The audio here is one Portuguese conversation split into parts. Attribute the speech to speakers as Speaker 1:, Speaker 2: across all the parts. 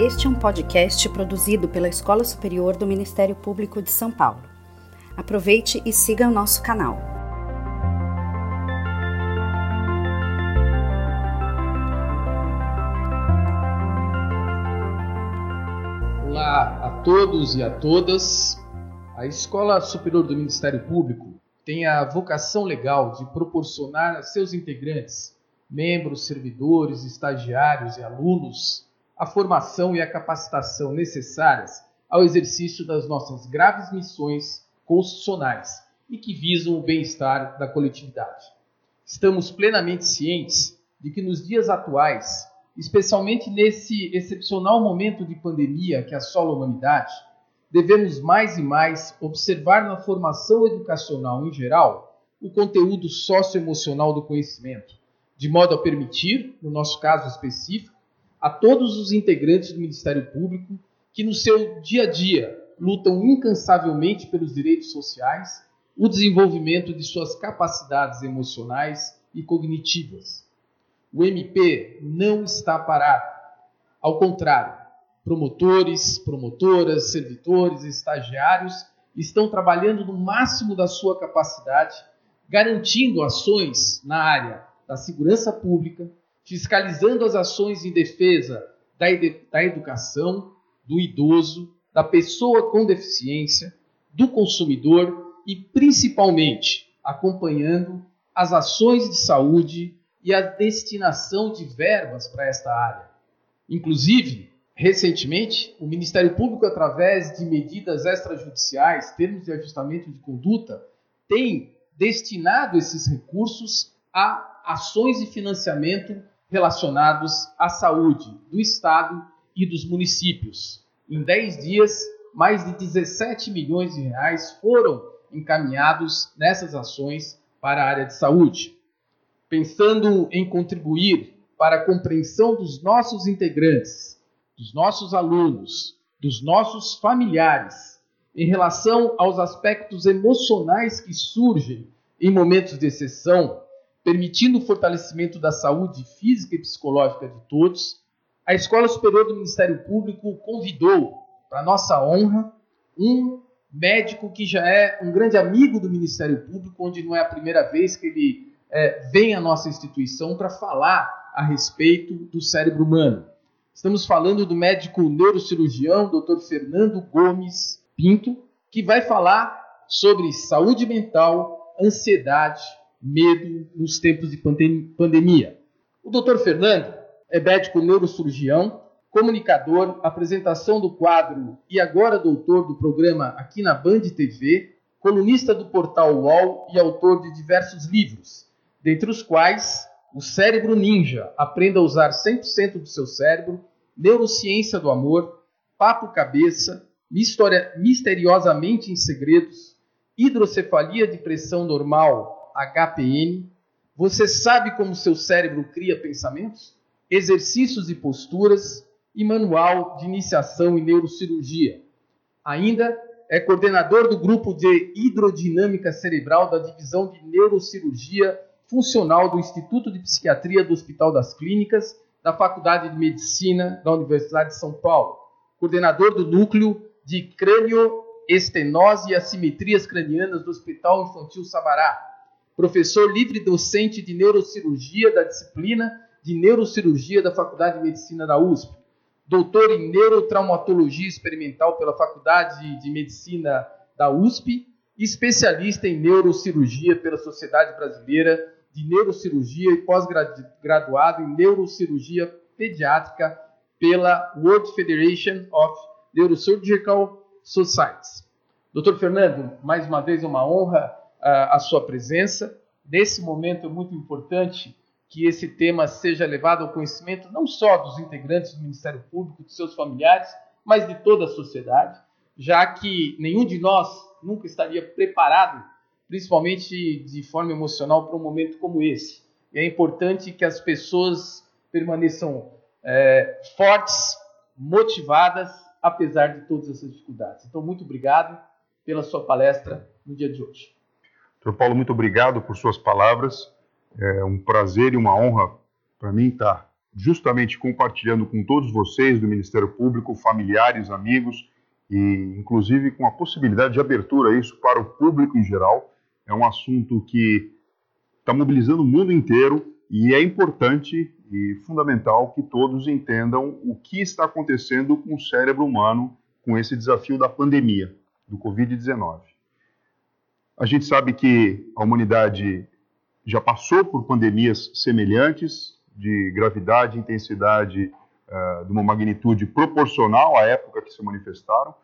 Speaker 1: Este é um podcast produzido pela Escola Superior do Ministério Público de São Paulo. Aproveite e siga o nosso canal.
Speaker 2: Olá a todos e a todas. A Escola Superior do Ministério Público tem a vocação legal de proporcionar a seus integrantes, membros, servidores, estagiários e alunos a formação e a capacitação necessárias ao exercício das nossas graves missões constitucionais e que visam o bem-estar da coletividade. Estamos plenamente cientes de que nos dias atuais, especialmente nesse excepcional momento de pandemia que assola a humanidade, devemos mais e mais observar na formação educacional em geral o conteúdo socioemocional do conhecimento, de modo a permitir, no nosso caso específico, a todos os integrantes do Ministério Público que no seu dia a dia lutam incansavelmente pelos direitos sociais, o desenvolvimento de suas capacidades emocionais e cognitivas. O MP não está parado. Ao contrário, promotores, promotoras, servidores, estagiários estão trabalhando no máximo da sua capacidade, garantindo ações na área da segurança pública, fiscalizando as ações em defesa da, da educação, do idoso, da pessoa com deficiência, do consumidor e, principalmente, acompanhando as ações de saúde e a destinação de verbas para esta área. Inclusive, recentemente, o Ministério Público, através de medidas extrajudiciais, termos de ajustamento de conduta, tem destinado esses recursos a ações de financiamento relacionados à saúde do Estado e dos municípios. Em 10 dias, mais de 17 milhões de reais foram encaminhados nessas ações para a área de saúde. Pensando em contribuir para a compreensão dos nossos integrantes, dos nossos alunos, dos nossos familiares, em relação aos aspectos emocionais que surgem em momentos de exceção, permitindo o fortalecimento da saúde física e psicológica de todos, a Escola Superior do Ministério Público convidou, para nossa honra, um médico que já é um grande amigo do Ministério Público, onde não é a primeira vez que ele é, vem à nossa instituição para falar a respeito do cérebro humano. Estamos falando do médico neurocirurgião, Dr. Fernando Gomes Pinto, que vai falar sobre saúde mental, ansiedade, medo nos tempos de pandemia. O Dr. Fernando é médico neurocirurgião, comunicador, apresentação do quadro e agora doutor do programa aqui na Band TV, colunista do portal UOL e autor de diversos livros, dentre os quais O Cérebro Ninja, aprenda a usar 100% do seu cérebro, Neurociência do Amor, Papo Cabeça, Misteriosamente em Segredos, Hidrocefalia de Pressão Normal HPN. Você sabe como seu cérebro cria pensamentos? Exercícios e posturas e manual de iniciação em neurocirurgia. Ainda é coordenador do grupo de hidrodinâmica cerebral da divisão de neurocirurgia funcional do Instituto de Psiquiatria do Hospital das Clínicas da Faculdade de Medicina da Universidade de São Paulo. Coordenador do núcleo de crânio, estenose e assimetrias cranianas do Hospital Infantil Sabará professor livre docente de neurocirurgia da disciplina de neurocirurgia da Faculdade de Medicina da USP, doutor em neurotraumatologia experimental pela Faculdade de Medicina da USP, especialista em neurocirurgia pela Sociedade Brasileira de Neurocirurgia e pós-graduado em neurocirurgia pediátrica pela World Federation of Neurosurgical Societies. Doutor Fernando, mais uma vez uma honra a sua presença. Nesse momento é muito importante que esse tema seja levado ao conhecimento não só dos integrantes do Ministério Público, de seus familiares, mas de toda a sociedade, já que nenhum de nós nunca estaria preparado, principalmente de forma emocional, para um momento como esse. E é importante que as pessoas permaneçam é, fortes, motivadas, apesar de todas essas dificuldades. Então, muito obrigado pela sua palestra no dia de hoje.
Speaker 3: Doutor Paulo, muito obrigado por suas palavras. É um prazer e uma honra para mim estar justamente compartilhando com todos vocês do Ministério Público, familiares, amigos e inclusive com a possibilidade de abertura a isso para o público em geral. É um assunto que está mobilizando o mundo inteiro e é importante e fundamental que todos entendam o que está acontecendo com o cérebro humano com esse desafio da pandemia, do Covid-19. A gente sabe que a humanidade já passou por pandemias semelhantes, de gravidade e intensidade uh, de uma magnitude proporcional à época que se manifestaram,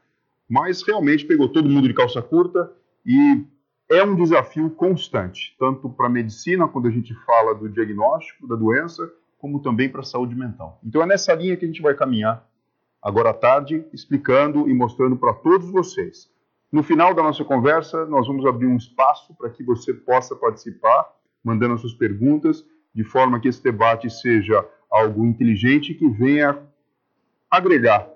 Speaker 3: mas realmente pegou todo mundo de calça curta e é um desafio constante, tanto para a medicina, quando a gente fala do diagnóstico da doença, como também para a saúde mental. Então é nessa linha que a gente vai caminhar agora à tarde, explicando e mostrando para todos vocês no final da nossa conversa, nós vamos abrir um espaço para que você possa participar, mandando as suas perguntas, de forma que esse debate seja algo inteligente que venha agregar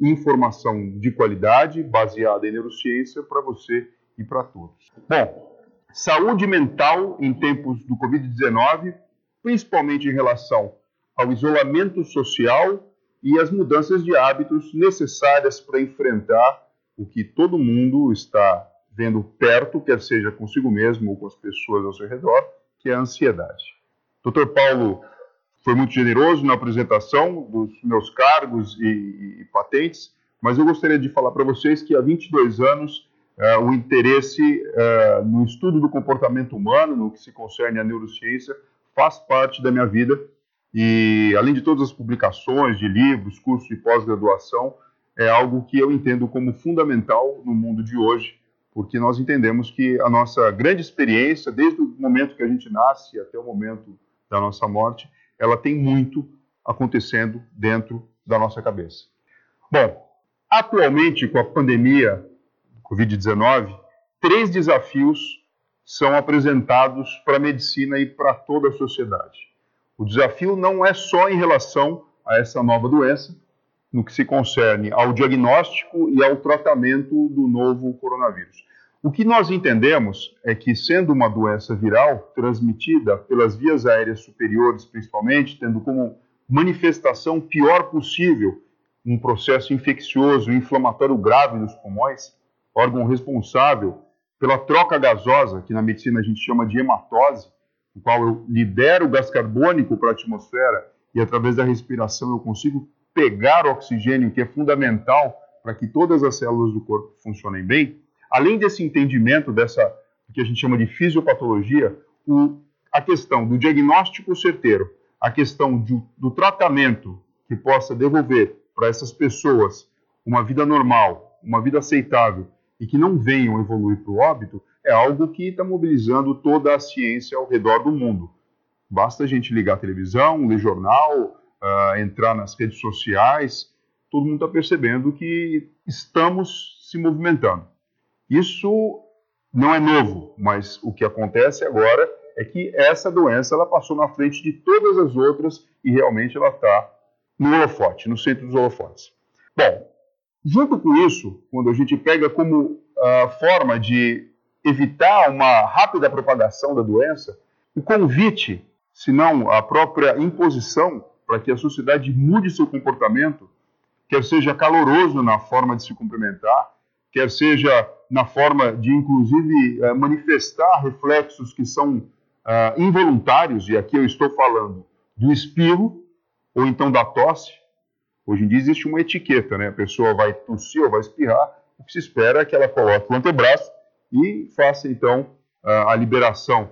Speaker 3: informação de qualidade baseada em neurociência para você e para todos. Bom, saúde mental em tempos do Covid-19, principalmente em relação ao isolamento social e as mudanças de hábitos necessárias para enfrentar o que todo mundo está vendo perto, quer seja consigo mesmo ou com as pessoas ao seu redor, que é a ansiedade. Dr. Paulo foi muito generoso na apresentação dos meus cargos e, e patentes, mas eu gostaria de falar para vocês que há 22 anos uh, o interesse uh, no estudo do comportamento humano, no que se concerne à neurociência, faz parte da minha vida e, além de todas as publicações de livros, cursos de pós-graduação, é algo que eu entendo como fundamental no mundo de hoje, porque nós entendemos que a nossa grande experiência, desde o momento que a gente nasce até o momento da nossa morte, ela tem muito acontecendo dentro da nossa cabeça. Bom, atualmente com a pandemia Covid-19, três desafios são apresentados para a medicina e para toda a sociedade. O desafio não é só em relação a essa nova doença, no que se concerne ao diagnóstico e ao tratamento do novo coronavírus. O que nós entendemos é que, sendo uma doença viral transmitida pelas vias aéreas superiores, principalmente, tendo como manifestação pior possível um processo infeccioso inflamatório grave nos pulmões, órgão responsável pela troca gasosa, que na medicina a gente chama de hematose, no qual eu libero gás carbônico para a atmosfera e através da respiração eu consigo pegar oxigênio, que é fundamental para que todas as células do corpo funcionem bem, além desse entendimento dessa que a gente chama de fisiopatologia, o, a questão do diagnóstico certeiro, a questão de, do tratamento que possa devolver para essas pessoas uma vida normal, uma vida aceitável e que não venham evoluir para o óbito, é algo que está mobilizando toda a ciência ao redor do mundo. Basta a gente ligar a televisão, ler jornal, uh, entrar nas redes sociais, todo mundo está percebendo que estamos se movimentando. Isso não é novo, mas o que acontece agora é que essa doença ela passou na frente de todas as outras e realmente ela está no holofote, no centro dos holofotes. Bom, junto com isso, quando a gente pega como uh, forma de evitar uma rápida propagação da doença, o convite, se não a própria imposição para que a sociedade mude seu comportamento, quer seja caloroso na forma de se cumprimentar, quer seja na forma de, inclusive, eh, manifestar reflexos que são uh, involuntários, e aqui eu estou falando do espirro ou então da tosse. Hoje em dia existe uma etiqueta, né? A pessoa vai tossir ou vai espirrar, o que se espera é que ela coloque o antebraço e faça, então, uh, a liberação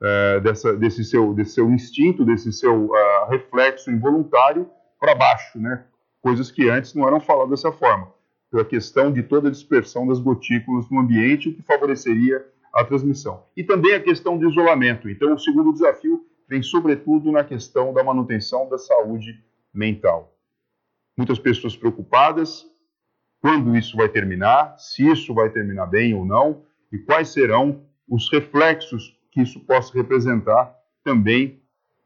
Speaker 3: uh, dessa, desse, seu, desse seu instinto, desse seu uh, reflexo involuntário para baixo, né? Coisas que antes não eram faladas dessa forma, pela questão de toda a dispersão das gotículas no ambiente, o que favoreceria a transmissão. E também a questão do isolamento. Então, o segundo desafio vem sobretudo na questão da manutenção da saúde mental. Muitas pessoas preocupadas quando isso vai terminar, se isso vai terminar bem ou não, e quais serão os reflexos que isso possa representar também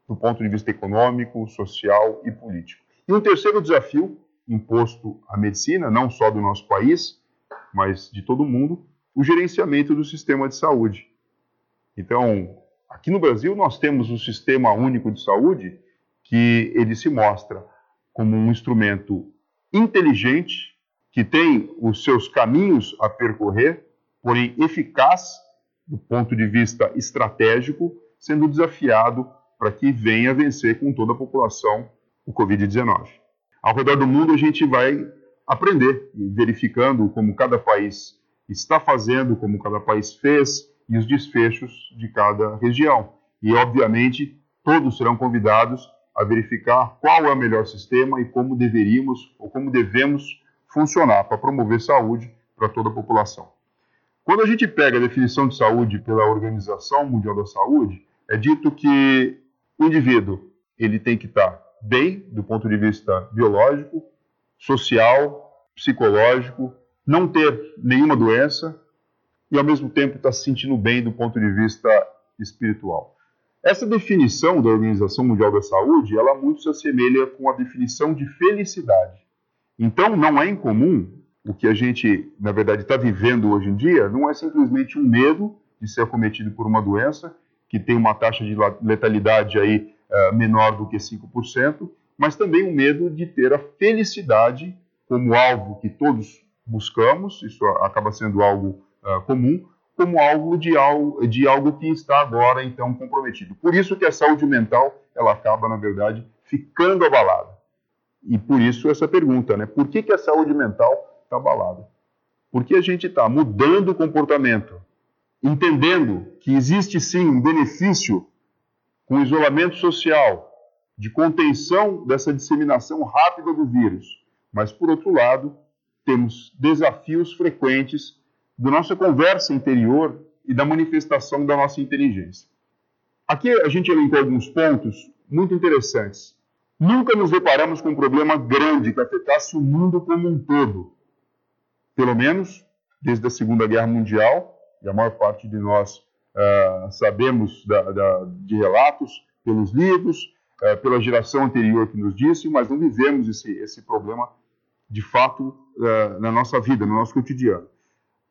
Speaker 3: do ponto de vista econômico, social e político. E um terceiro desafio imposto à medicina, não só do nosso país, mas de todo o mundo, o gerenciamento do sistema de saúde. Então, aqui no Brasil nós temos o Sistema Único de Saúde, que ele se mostra como um instrumento inteligente, que tem os seus caminhos a percorrer, porém eficaz do ponto de vista estratégico, sendo desafiado para que venha vencer com toda a população o Covid-19. Ao redor do mundo, a gente vai aprender verificando como cada país está fazendo, como cada país fez e os desfechos de cada região. E, obviamente, todos serão convidados a verificar qual é o melhor sistema e como deveríamos ou como devemos funcionar para promover saúde para toda a população. Quando a gente pega a definição de saúde pela Organização Mundial da Saúde, é dito que o indivíduo ele tem que estar bem do ponto de vista biológico, social, psicológico, não ter nenhuma doença e ao mesmo tempo estar se sentindo bem do ponto de vista espiritual. Essa definição da Organização Mundial da Saúde, ela muito se assemelha com a definição de felicidade. Então, não é incomum o que a gente, na verdade, está vivendo hoje em dia, não é simplesmente um medo de ser acometido por uma doença que tem uma taxa de letalidade aí uh, menor do que 5%, mas também um medo de ter a felicidade como alvo que todos buscamos, isso acaba sendo algo uh, comum, como alvo de, algo de algo que está agora então comprometido. Por isso que a saúde mental ela acaba na verdade ficando abalada. E por isso essa pergunta, né? Por que, que a saúde mental está abalada? Porque a gente está mudando o comportamento, entendendo que existe sim um benefício com o isolamento social, de contenção dessa disseminação rápida do vírus, mas por outro lado, temos desafios frequentes da nossa conversa interior e da manifestação da nossa inteligência. Aqui a gente elencou alguns pontos muito interessantes. Nunca nos deparamos com um problema grande que afetasse o mundo como um todo. Pelo menos desde a Segunda Guerra Mundial, e a maior parte de nós uh, sabemos da, da, de relatos, pelos livros, uh, pela geração anterior que nos disse, mas não vivemos esse, esse problema de fato uh, na nossa vida, no nosso cotidiano.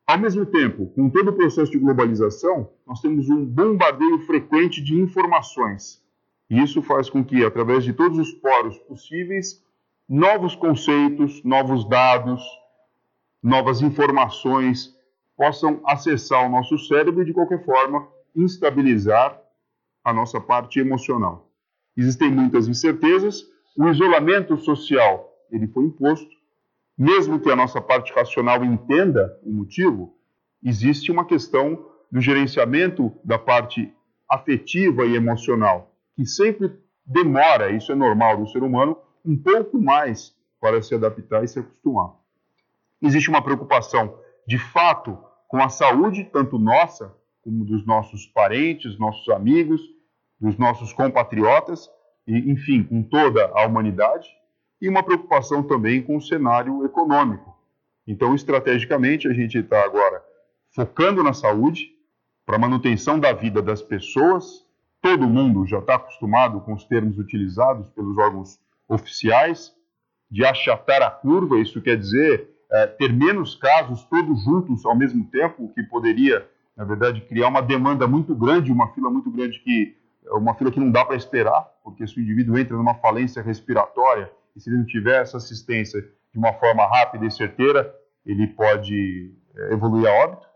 Speaker 3: Ao mesmo tempo, com todo o processo de globalização, nós temos um bombardeio frequente de informações. E isso faz com que, através de todos os poros possíveis, novos conceitos, novos dados, novas informações possam acessar o nosso cérebro e, de qualquer forma, instabilizar a nossa parte emocional. Existem muitas incertezas, o isolamento social ele foi imposto, mesmo que a nossa parte racional entenda o motivo, existe uma questão do gerenciamento da parte afetiva e emocional, que sempre demora, isso é normal do ser humano, um pouco mais para se adaptar e se acostumar. Existe uma preocupação, de fato, com a saúde, tanto nossa como dos nossos parentes, nossos amigos, dos nossos compatriotas, e, enfim, com toda a humanidade e uma preocupação também com o cenário econômico. Então, estrategicamente, a gente está agora focando na saúde, para manutenção da vida das pessoas. Todo mundo já está acostumado com os termos utilizados pelos órgãos oficiais de achatar a curva, isso quer dizer é, ter menos casos todos juntos ao mesmo tempo, o que poderia, na verdade, criar uma demanda muito grande, uma fila muito grande que uma fila que não dá para esperar, porque se o indivíduo entra numa falência respiratória e se ele não tiver essa assistência de uma forma rápida e certeira, ele pode é, evoluir a óbito.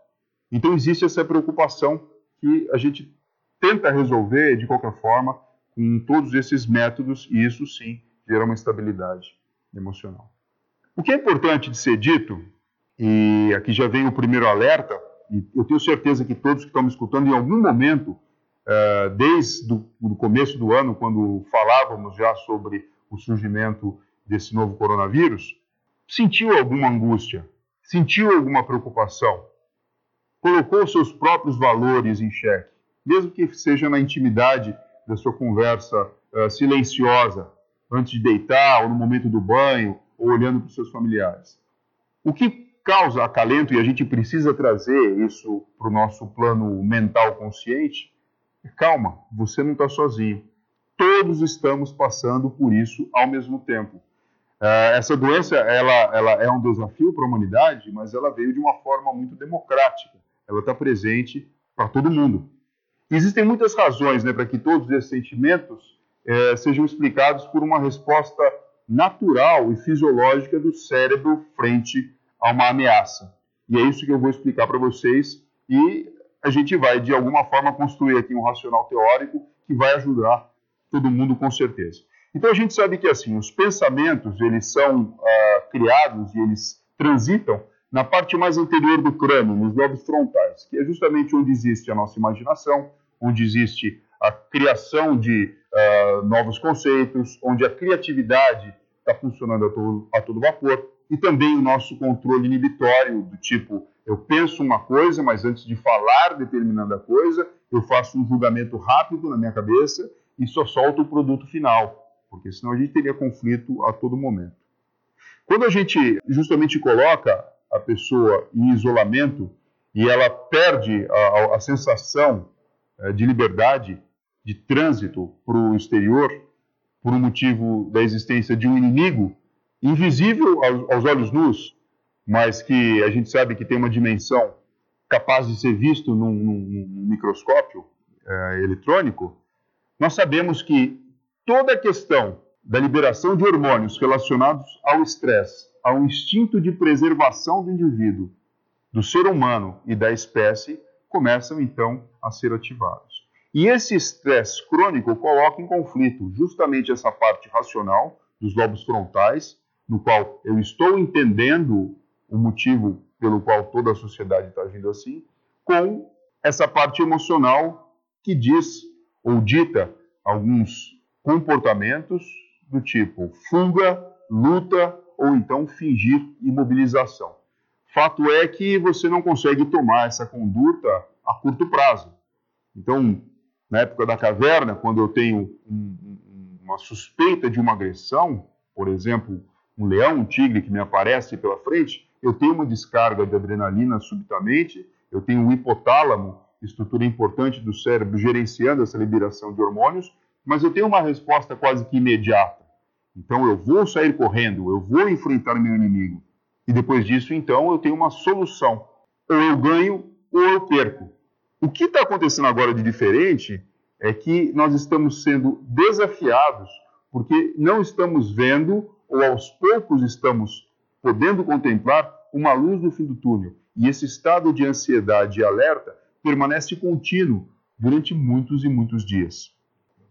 Speaker 3: Então existe essa preocupação que a gente tenta resolver de qualquer forma com todos esses métodos e isso sim gera uma estabilidade emocional. O que é importante de ser dito, e aqui já vem o primeiro alerta, e eu tenho certeza que todos que estão me escutando em algum momento, uh, desde o começo do ano, quando falávamos já sobre o surgimento desse novo coronavírus, sentiu alguma angústia, sentiu alguma preocupação, colocou seus próprios valores em xeque, mesmo que seja na intimidade da sua conversa uh, silenciosa, antes de deitar, ou no momento do banho, ou olhando para os seus familiares. O que causa acalento, e a gente precisa trazer isso para o nosso plano mental consciente, é calma, você não está sozinho todos estamos passando por isso ao mesmo tempo. Uh, essa doença ela, ela é um desafio para a humanidade, mas ela veio de uma forma muito democrática. Ela está presente para todo mundo. Existem muitas razões né, para que todos esses sentimentos é, sejam explicados por uma resposta natural e fisiológica do cérebro frente a uma ameaça. E é isso que eu vou explicar para vocês e a gente vai, de alguma forma, construir aqui um racional teórico que vai ajudar todo mundo com certeza. Então a gente sabe que assim, os pensamentos, eles são ah, criados e eles transitam na parte mais anterior do crânio, nos lobos frontais, que é justamente onde existe a nossa imaginação, onde existe a criação de uh, novos conceitos, onde a criatividade está funcionando a todo, a todo vapor, e também o nosso controle inibitório, do tipo, eu penso uma coisa, mas antes de falar determinada coisa, eu faço um julgamento rápido na minha cabeça e só solto o produto final, porque senão a gente teria conflito a todo momento. Quando a gente justamente coloca a pessoa em isolamento e ela perde a, a sensação eh, de liberdade, de trânsito para o exterior, por um motivo da existência de um inimigo invisível aos, aos olhos nus, mas que a gente sabe que tem uma dimensão capaz de ser visto num, num, num microscópio é, eletrônico, nós sabemos que toda a questão da liberação de hormônios relacionados ao estresse, ao instinto de preservação do indivíduo, do ser humano e da espécie, começam então a ser ativados. E esse estresse crônico coloca em conflito justamente essa parte racional dos lobos frontais, no qual eu estou entendendo o motivo pelo qual toda a sociedade está agindo assim, com essa parte emocional que diz ou dita alguns comportamentos do tipo fuga, luta ou então fingir imobilização. Fato é que você não consegue tomar essa conduta a curto prazo. Então, na época da caverna, quando eu tenho um, uma suspeita de uma agressão, por exemplo, um leão, um tigre que me aparece pela frente, eu tenho uma descarga de adrenalina subitamente, eu tenho um hipotálamo, estrutura importante do cérebro, gerenciando essa liberação de hormônios, mas eu tenho uma resposta quase que imediata. Então eu vou sair correndo, eu vou enfrentar meu inimigo. E depois disso, então, eu tenho uma solução. Ou eu ganho ou eu perco. O que está acontecendo agora de diferente é que nós estamos sendo desafiados porque não estamos vendo ou aos poucos estamos podendo contemplar uma luz no fim do túnel. E esse estado de ansiedade e alerta permanece contínuo durante muitos e muitos dias.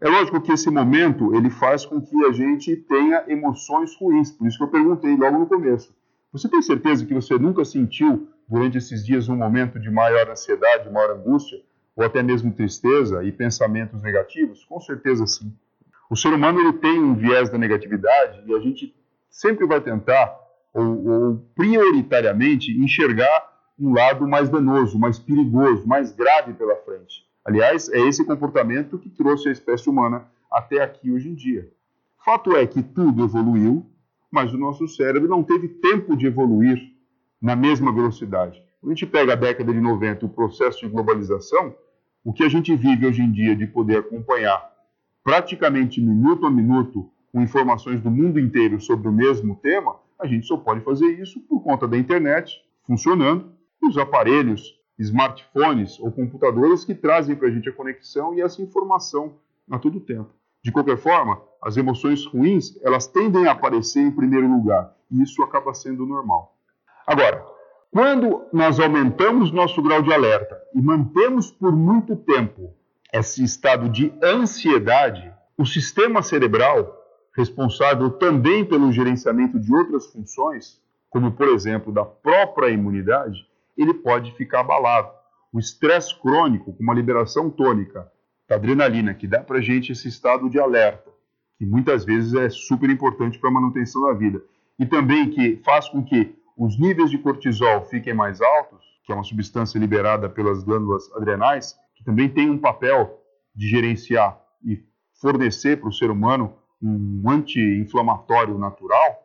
Speaker 3: É lógico que esse momento ele faz com que a gente tenha emoções ruins, por isso que eu perguntei logo no começo. Você tem certeza que você nunca sentiu durante esses dias um momento de maior ansiedade, maior angústia, ou até mesmo tristeza e pensamentos negativos? Com certeza sim. O ser humano ele tem um viés da negatividade e a gente sempre vai tentar, ou, ou prioritariamente, enxergar um lado mais danoso, mais perigoso, mais grave pela frente. Aliás, é esse comportamento que trouxe a espécie humana até aqui hoje em dia. Fato é que tudo evoluiu, mas o nosso cérebro não teve tempo de evoluir na mesma velocidade. Quando a gente pega a década de 90, o processo de globalização, o que a gente vive hoje em dia de poder acompanhar praticamente minuto a minuto com informações do mundo inteiro sobre o mesmo tema, a gente só pode fazer isso por conta da internet funcionando e os aparelhos, smartphones ou computadores que trazem para a gente a conexão e essa informação a todo tempo. De qualquer forma, as emoções ruins elas tendem a aparecer em primeiro lugar e isso acaba sendo normal. Agora, quando nós aumentamos nosso grau de alerta e mantemos por muito tempo esse estado de ansiedade, o sistema cerebral, responsável também pelo gerenciamento de outras funções, como por exemplo da própria imunidade, ele pode ficar abalado. O estresse crônico, com uma liberação tônica da adrenalina, que dá para gente esse estado de alerta, que muitas vezes é super importante para a manutenção da vida, e também que faz com que os níveis de cortisol fiquem mais altos, que é uma substância liberada pelas glândulas adrenais, também tem um papel de gerenciar e fornecer para o ser humano um anti-inflamatório natural,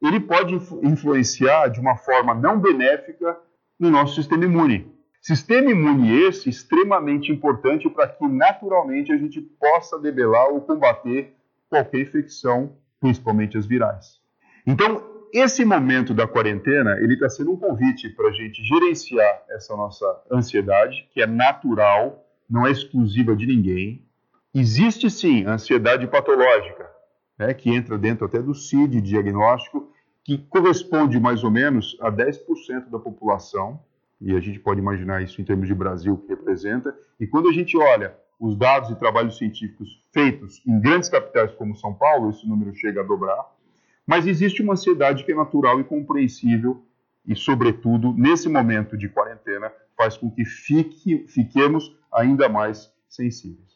Speaker 3: ele pode influenciar de uma forma não benéfica no nosso sistema imune. Sistema imune esse extremamente importante para que naturalmente a gente possa debelar ou combater qualquer infecção, principalmente as virais. Então, esse momento da quarentena, ele está sendo um convite para a gente gerenciar essa nossa ansiedade, que é natural, não é exclusiva de ninguém. Existe sim ansiedade patológica, né, que entra dentro até do CID diagnóstico, que corresponde mais ou menos a 10% da população, e a gente pode imaginar isso em termos de Brasil, que representa, e quando a gente olha os dados e trabalhos científicos feitos em grandes capitais como São Paulo, esse número chega a dobrar, mas existe uma ansiedade que é natural e compreensível e, sobretudo, nesse momento de quarentena, faz com que fique, fiquemos ainda mais sensíveis.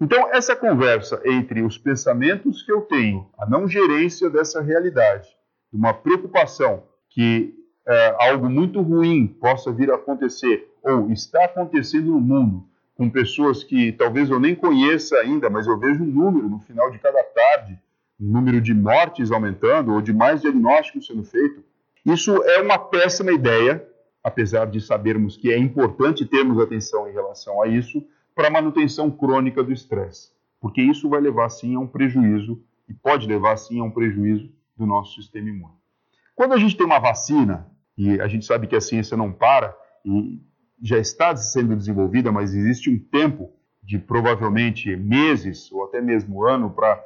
Speaker 3: Então, essa conversa entre os pensamentos que eu tenho, a não gerência dessa realidade, uma preocupação que é, algo muito ruim possa vir a acontecer ou está acontecendo no mundo com pessoas que talvez eu nem conheça ainda, mas eu vejo um número no final de cada tarde, número de mortes aumentando ou de mais diagnósticos sendo feito. Isso é uma péssima ideia, apesar de sabermos que é importante termos atenção em relação a isso, para a manutenção crônica do estresse, porque isso vai levar sim a um prejuízo e pode levar sim a um prejuízo do nosso sistema imune. Quando a gente tem uma vacina, e a gente sabe que a ciência não para, e já está sendo desenvolvida, mas existe um tempo de provavelmente meses ou até mesmo ano para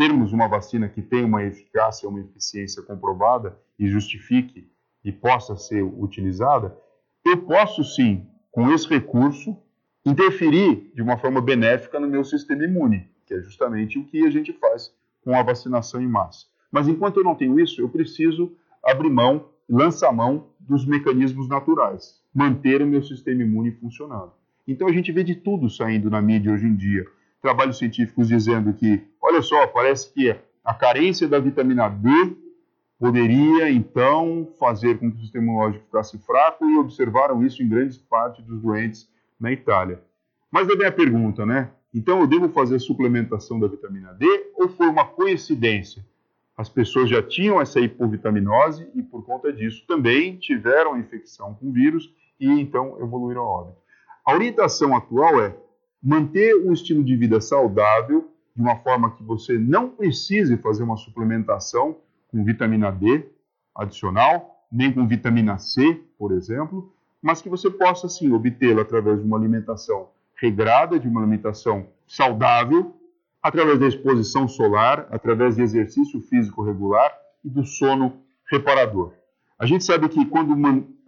Speaker 3: termos uma vacina que tenha uma eficácia, uma eficiência comprovada e justifique e possa ser utilizada, eu posso sim, com esse recurso, interferir de uma forma benéfica no meu sistema imune, que é justamente o que a gente faz com a vacinação em massa. Mas enquanto eu não tenho isso, eu preciso abrir mão, lançar mão dos mecanismos naturais, manter o meu sistema imune funcionando. Então a gente vê de tudo saindo na mídia hoje em dia. Trabalhos científicos dizendo que, olha só, parece que a carência da vitamina D poderia então fazer com que o sistema imunológico ficasse fraco e observaram isso em grande parte dos doentes na Itália. Mas daí a pergunta, né? Então eu devo fazer suplementação da vitamina D ou foi uma coincidência? As pessoas já tinham essa hipovitaminose e por conta disso também tiveram infecção com vírus e então evoluíram a óbito. A orientação atual é manter um estilo de vida saudável de uma forma que você não precise fazer uma suplementação com vitamina D adicional, nem com vitamina C, por exemplo, mas que você possa sim obtê-la através de uma alimentação regrada, de uma alimentação saudável, através da exposição solar, através de exercício físico regular e do sono reparador. A gente sabe que quando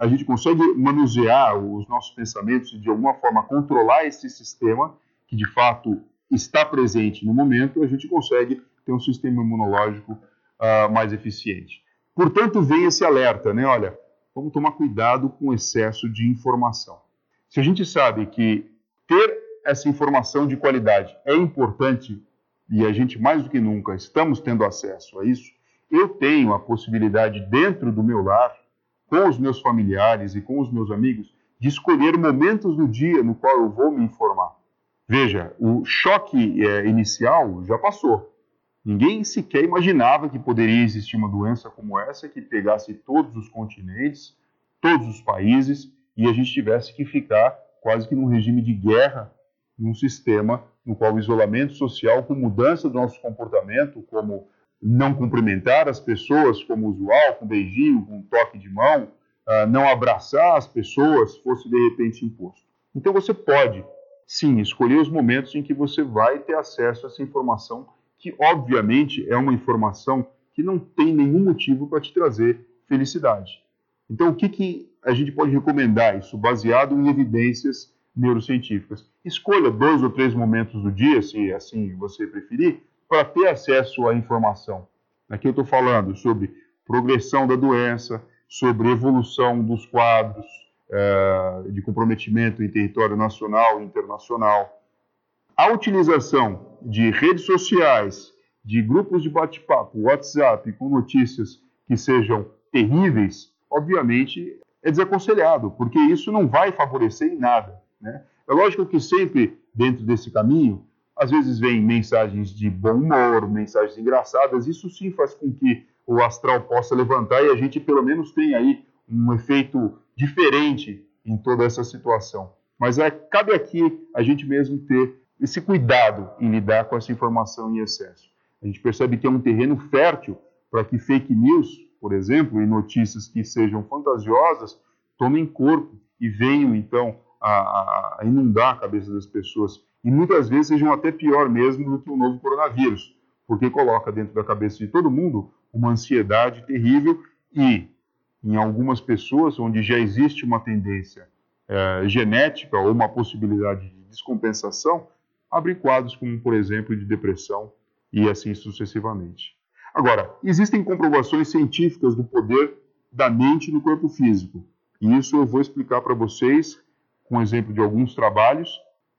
Speaker 3: a gente consegue manusear os nossos pensamentos e de alguma forma controlar esse sistema, que de fato está presente no momento, a gente consegue ter um sistema imunológico uh, mais eficiente. Portanto, vem esse alerta, né? Olha, vamos tomar cuidado com o excesso de informação. Se a gente sabe que ter essa informação de qualidade é importante e a gente mais do que nunca estamos tendo acesso a isso, eu tenho a possibilidade dentro do meu lar, com os meus familiares e com os meus amigos, de escolher momentos do dia no qual eu vou me informar. Veja, o choque é, inicial já passou. Ninguém sequer imaginava que poderia existir uma doença como essa que pegasse todos os continentes, todos os países e a gente tivesse que ficar quase que num regime de guerra, num sistema no qual o isolamento social, com mudança do nosso comportamento, como não cumprimentar as pessoas como usual, com beijinho, com toque de mão, uh, não abraçar as pessoas, fosse de repente imposto. Então você pode, sim, escolher os momentos em que você vai ter acesso a essa informação que obviamente é uma informação que não tem nenhum motivo para te trazer felicidade. Então, o que, que a gente pode recomendar isso, baseado em evidências neurocientíficas? Escolha dois ou três momentos do dia, se assim você preferir, para ter acesso à informação. Aqui eu estou falando sobre progressão da doença, sobre evolução dos quadros é, de comprometimento em território nacional e internacional, a utilização de redes sociais, de grupos de bate-papo, WhatsApp, com notícias que sejam terríveis, obviamente é desaconselhado, porque isso não vai favorecer em nada. Né? É lógico que sempre dentro desse caminho, às vezes vem mensagens de bom humor, mensagens engraçadas, isso sim faz com que o astral possa levantar e a gente pelo menos tenha aí um efeito diferente em toda essa situação. Mas é, cabe aqui a gente mesmo ter esse cuidado em lidar com essa informação em excesso. A gente percebe que é um terreno fértil para que fake news, por exemplo, e notícias que sejam fantasiosas, tomem corpo e venham então a, a inundar a cabeça das pessoas e muitas vezes sejam até pior mesmo do que o novo coronavírus, porque coloca dentro da cabeça de todo mundo uma ansiedade terrível e, em algumas pessoas onde já existe uma tendência é, genética ou uma possibilidade de descompensação, abre quadros como, por exemplo, de depressão e assim sucessivamente. Agora, existem comprovações científicas do poder da mente no corpo físico. E isso eu vou explicar para vocês com exemplo de alguns trabalhos,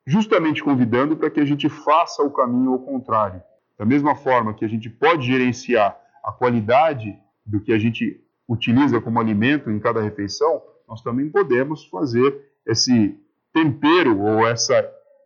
Speaker 3: justamente convidando para que a gente faça o caminho ao contrário. Da mesma forma que a gente pode gerenciar a qualidade do que a gente utiliza como alimento em cada refeição, nós também podemos fazer esse tempero ou essa,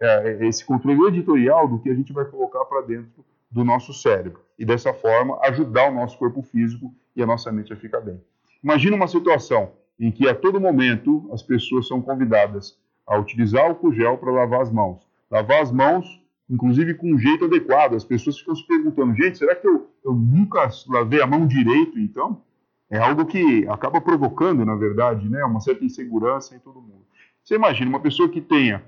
Speaker 3: é, esse controle editorial do que a gente vai colocar para dentro do nosso cérebro. E dessa forma ajudar o nosso corpo físico e a nossa mente a ficar bem. Imagina uma situação em que a todo momento as pessoas são convidadas a utilizar álcool gel para lavar as mãos. Lavar as mãos, inclusive com um jeito adequado. As pessoas ficam se perguntando, gente, será que eu, eu nunca lavei a mão direito, então? É algo que acaba provocando, na verdade, né, uma certa insegurança em todo mundo. Você imagina uma pessoa que tenha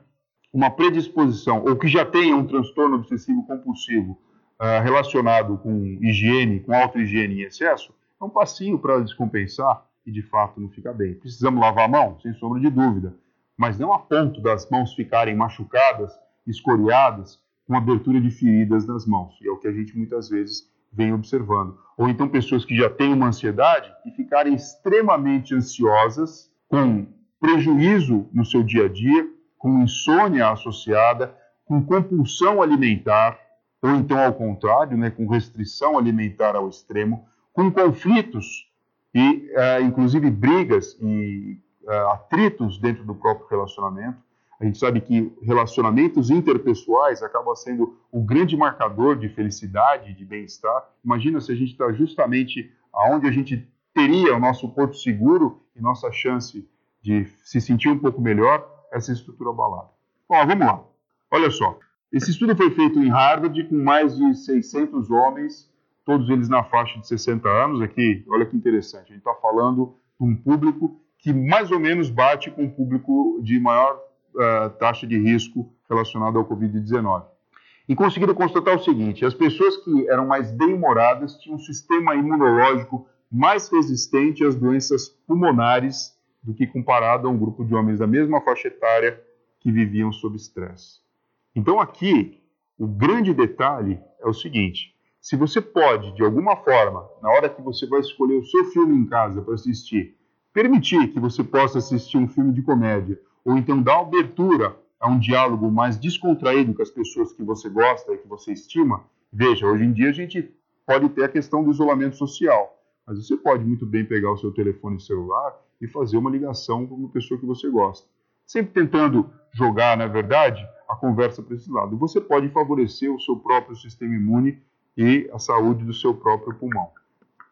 Speaker 3: uma predisposição ou que já tenha um transtorno obsessivo compulsivo uh, relacionado com higiene, com auto-higiene em excesso, é um passinho para descompensar e de fato não fica bem. Precisamos lavar a mão? Sem sombra de dúvida. Mas não a ponto das mãos ficarem machucadas, escoriadas, com abertura de feridas nas mãos. E é o que a gente muitas vezes vem observando. Ou então pessoas que já têm uma ansiedade e ficarem extremamente ansiosas, com prejuízo no seu dia a dia, com insônia associada, com compulsão alimentar, ou então ao contrário, né, com restrição alimentar ao extremo, com conflitos e, uh, inclusive, brigas e atritos dentro do próprio relacionamento. A gente sabe que relacionamentos interpessoais acabam sendo o grande marcador de felicidade, de bem-estar. Imagina se a gente está justamente aonde a gente teria o nosso porto seguro e nossa chance de se sentir um pouco melhor, essa estrutura abalada. Bom, vamos lá. Olha só. Esse estudo foi feito em Harvard com mais de 600 homens todos eles na faixa de 60 anos. Aqui, olha que interessante, a gente está falando de um público que mais ou menos bate com o público de maior uh, taxa de risco relacionado ao Covid-19. E conseguiram constatar o seguinte: as pessoas que eram mais bem-humoradas tinham um sistema imunológico mais resistente às doenças pulmonares do que comparado a um grupo de homens da mesma faixa etária que viviam sob estresse. Então, aqui, o grande detalhe é o seguinte: se você pode, de alguma forma, na hora que você vai escolher o seu filme em casa para assistir, permitir que você possa assistir um filme de comédia, ou então dar abertura a um diálogo mais descontraído com as pessoas que você gosta e que você estima, veja, hoje em dia a gente pode ter a questão do isolamento social, mas você pode muito bem pegar o seu telefone celular e fazer uma ligação com uma pessoa que você gosta. Sempre tentando jogar, na verdade, a conversa para esse lado. Você pode favorecer o seu próprio sistema imune e a saúde do seu próprio pulmão.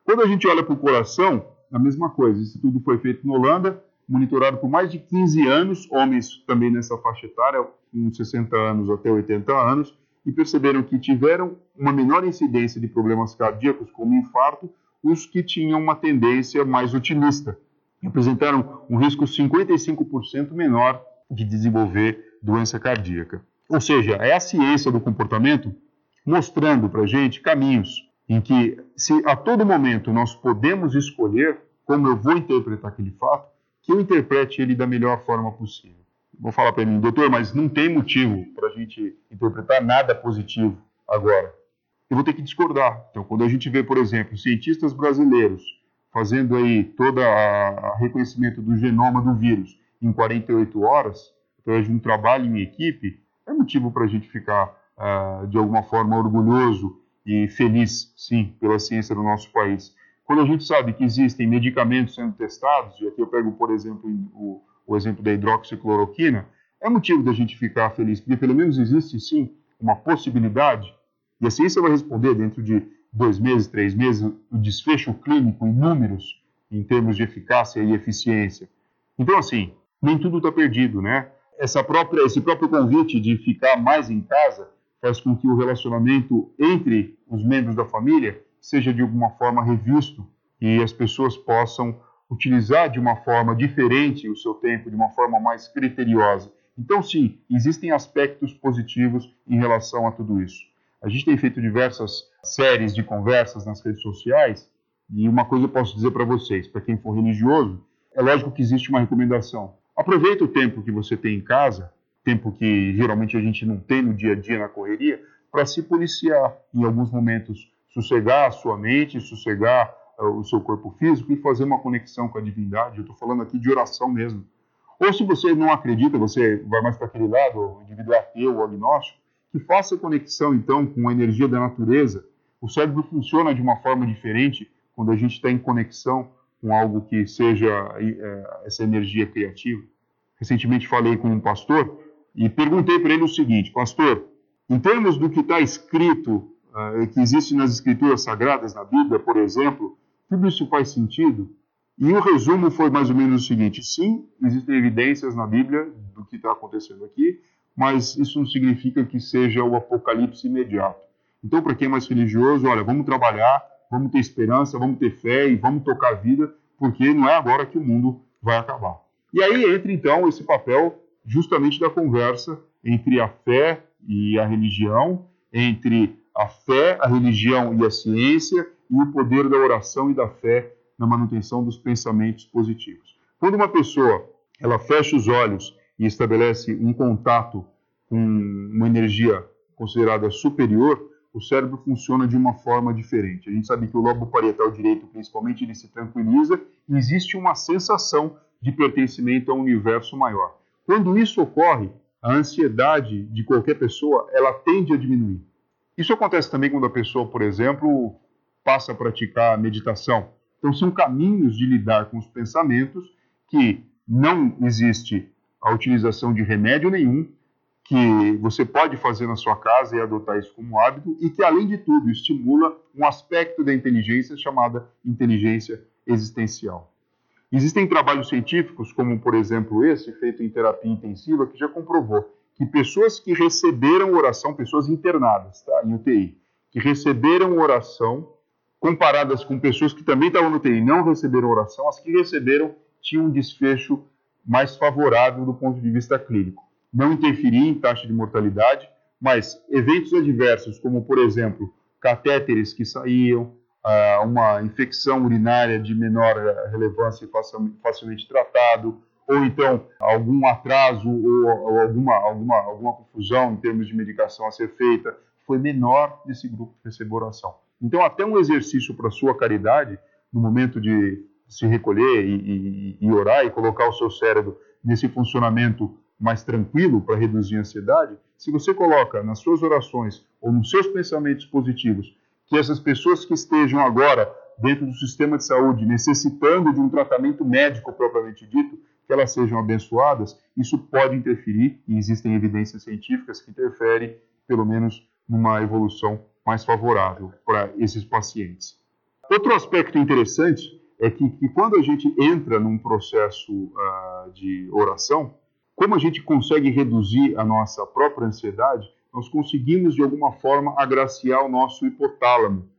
Speaker 3: Quando a gente olha para o coração, a mesma coisa. Isso tudo foi feito na Holanda, monitorado por mais de 15 anos, homens também nessa faixa etária, com 60 anos até 80 anos, e perceberam que tiveram uma menor incidência de problemas cardíacos, como infarto, os que tinham uma tendência mais otimista. Apresentaram um risco 55% menor de desenvolver doença cardíaca. Ou seja, é a ciência do comportamento mostrando para a gente caminhos em que, se a todo momento nós podemos escolher como eu vou interpretar aquele fato, que eu interprete ele da melhor forma possível. Vou falar para mim, doutor, mas não tem motivo para a gente interpretar nada positivo agora. Eu vou ter que discordar. Então, quando a gente vê, por exemplo, cientistas brasileiros fazendo aí todo o reconhecimento do genoma do vírus em 48 horas, através de um trabalho em equipe, é motivo para a gente ficar uh, de alguma forma orgulhoso e feliz, sim, pela ciência do nosso país. Quando a gente sabe que existem medicamentos sendo testados, e aqui eu pego, por exemplo, o, o exemplo da hidroxicloroquina, é motivo da gente ficar feliz, porque pelo menos existe, sim, uma possibilidade, e a ciência vai responder dentro de dois meses, três meses, o desfecho clínico em números, em termos de eficácia e eficiência. Então, assim, nem tudo está perdido, né? Essa própria, esse próprio convite de ficar mais em casa faz com que o relacionamento entre os membros da família seja de alguma forma revisto e as pessoas possam utilizar de uma forma diferente o seu tempo, de uma forma mais criteriosa. Então, sim, existem aspectos positivos em relação a tudo isso. A gente tem feito diversas séries de conversas nas redes sociais e uma coisa eu posso dizer para vocês, para quem for religioso, é lógico que existe uma recomendação. Aproveita o tempo que você tem em casa, tempo que geralmente a gente não tem no dia a dia na correria, para se policiar em alguns momentos, sossegar a sua mente, sossegar uh, o seu corpo físico e fazer uma conexão com a divindade. Eu estou falando aqui de oração mesmo. Ou se você não acredita, você vai mais para aquele lado, o indivíduo é ateu ou agnóstico, que faça conexão então com a energia da natureza. O cérebro funciona de uma forma diferente quando a gente está em conexão com algo que seja é, essa energia criativa. Recentemente falei com um pastor e perguntei para ele o seguinte: Pastor, em termos do que está escrito, uh, que existe nas escrituras sagradas, na Bíblia, por exemplo, tudo isso faz sentido? E o resumo foi mais ou menos o seguinte: sim, existem evidências na Bíblia do que está acontecendo aqui, mas isso não significa que seja o apocalipse imediato. Então, para quem é mais religioso, olha, vamos trabalhar, vamos ter esperança, vamos ter fé e vamos tocar a vida, porque não é agora que o mundo vai acabar. E aí entra então esse papel justamente da conversa entre a fé e a religião, entre a fé, a religião e a ciência, e o poder da oração e da fé na manutenção dos pensamentos positivos. Quando uma pessoa ela fecha os olhos e estabelece um contato com uma energia considerada superior, o cérebro funciona de uma forma diferente. A gente sabe que o lobo parietal direito, principalmente, ele se tranquiliza e existe uma sensação de pertencimento a um universo maior. Quando isso ocorre, a ansiedade de qualquer pessoa, ela tende a diminuir. Isso acontece também quando a pessoa, por exemplo, passa a praticar meditação. Então são caminhos de lidar com os pensamentos que não existe a utilização de remédio nenhum, que você pode fazer na sua casa e adotar isso como hábito, e que, além de tudo, estimula um aspecto da inteligência chamada inteligência existencial. Existem trabalhos científicos, como por exemplo esse, feito em terapia intensiva, que já comprovou que pessoas que receberam oração, pessoas internadas tá, em UTI, que receberam oração, comparadas com pessoas que também estavam no UTI e não receberam oração, as que receberam tinham um desfecho mais favorável do ponto de vista clínico. Não interferia em taxa de mortalidade, mas eventos adversos, como por exemplo catéteres que saíam, uma infecção urinária de menor eh, relevância e facilmente tratado, ou então algum atraso ou, alguma, alguma, alguma confusão em termos de medicação a ser feita, foi menor nesse grupo que recebeu oração. Então, até um exercício para sua caridade, no momento de se recolher e, e, e orar e colocar o seu cérebro nesse funcionamento mais tranquilo para reduzir a ansiedade, se você coloca nas suas orações ou nos seus pensamentos positivos que essas pessoas que estejam agora dentro do sistema de saúde necessitando de um tratamento médico propriamente dito, que elas sejam abençoadas, isso pode interferir, e existem evidências científicas que interferem, pelo menos, numa evolução mais favorável para esses pacientes. Outro aspecto interessante é que, que quando a gente entra num processo uh, de oração, como a gente consegue reduzir a nossa própria ansiedade, nós conseguimos de alguma forma agraciar o nosso hipotálamo.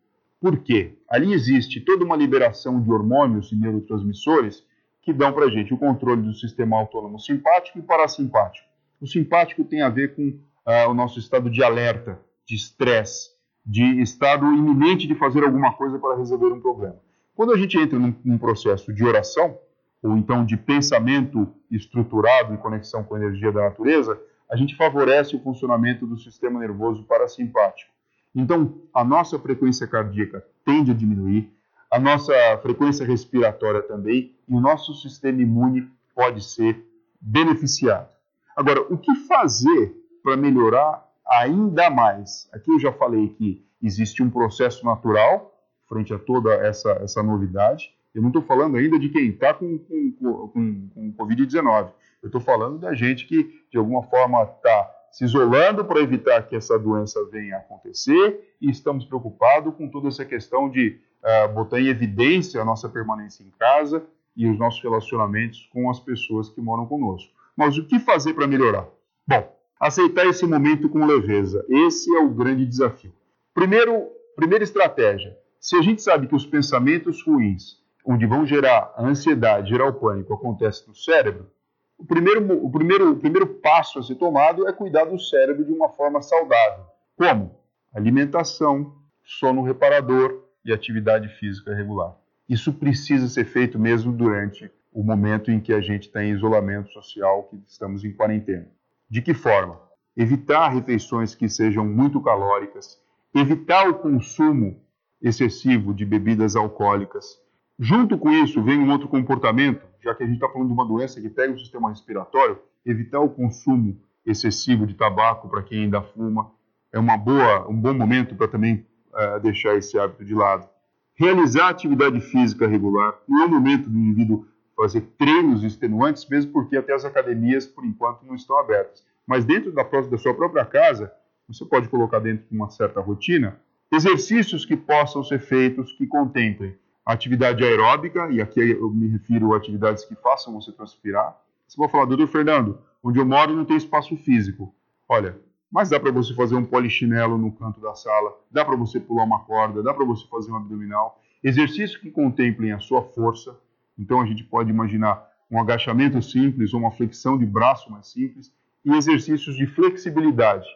Speaker 3: Por quê? Ali existe toda uma liberação de hormônios e neurotransmissores que dão para a gente o controle do sistema autônomo simpático e parasimpático. O simpático tem a ver com uh, o nosso estado de alerta, de estresse, de estado iminente de fazer alguma coisa para resolver um problema. Quando a gente entra num, num processo de oração, ou então de pensamento estruturado em conexão com a energia da natureza, a gente favorece o funcionamento do sistema nervoso parasimpático. Então, a nossa frequência cardíaca tende a diminuir, a nossa frequência respiratória também, e o nosso sistema imune pode ser beneficiado. Agora, o que fazer para melhorar ainda mais? Aqui eu já falei que existe um processo natural frente a toda essa, essa novidade. Eu não estou falando ainda de quem está com, com, com, com Covid-19. Eu estou falando da gente que, de alguma forma, está se isolando para evitar que essa doença venha a acontecer e estamos preocupados com toda essa questão de uh, botar em evidência a nossa permanência em casa e os nossos relacionamentos com as pessoas que moram conosco. Mas o que fazer para melhorar? Bom, aceitar esse momento com leveza. Esse é o grande desafio. Primeiro, primeira estratégia. Se a gente sabe que os pensamentos ruins, onde vão gerar a ansiedade, gerar o pânico, acontece no cérebro, o primeiro, o, primeiro, o primeiro passo a ser tomado é cuidar do cérebro de uma forma saudável. Como? Alimentação, sono reparador e atividade física regular. Isso precisa ser feito mesmo durante o momento em que a gente está em isolamento social, que estamos em quarentena. De que forma? Evitar refeições que sejam muito calóricas, evitar o consumo excessivo de bebidas alcoólicas. Junto com isso, vem um outro comportamento já que a gente está falando de uma doença que pega o sistema respiratório, evitar o consumo excessivo de tabaco para quem ainda fuma é uma boa, um bom momento para também uh, deixar esse hábito de lado. Realizar atividade física regular, não é o momento do indivíduo fazer treinos extenuantes, mesmo porque até as academias, por enquanto, não estão abertas. Mas dentro da, da sua própria casa, você pode colocar dentro de uma certa rotina exercícios que possam ser feitos que contemplem atividade aeróbica, e aqui eu me refiro a atividades que façam você transpirar. Você pode falar, doutor Fernando, onde eu moro não tem espaço físico. Olha, mas dá para você fazer um polichinelo no canto da sala, dá para você pular uma corda, dá para você fazer um abdominal. Exercícios que contemplem a sua força. Então a gente pode imaginar um agachamento simples ou uma flexão de braço mais simples e exercícios de flexibilidade.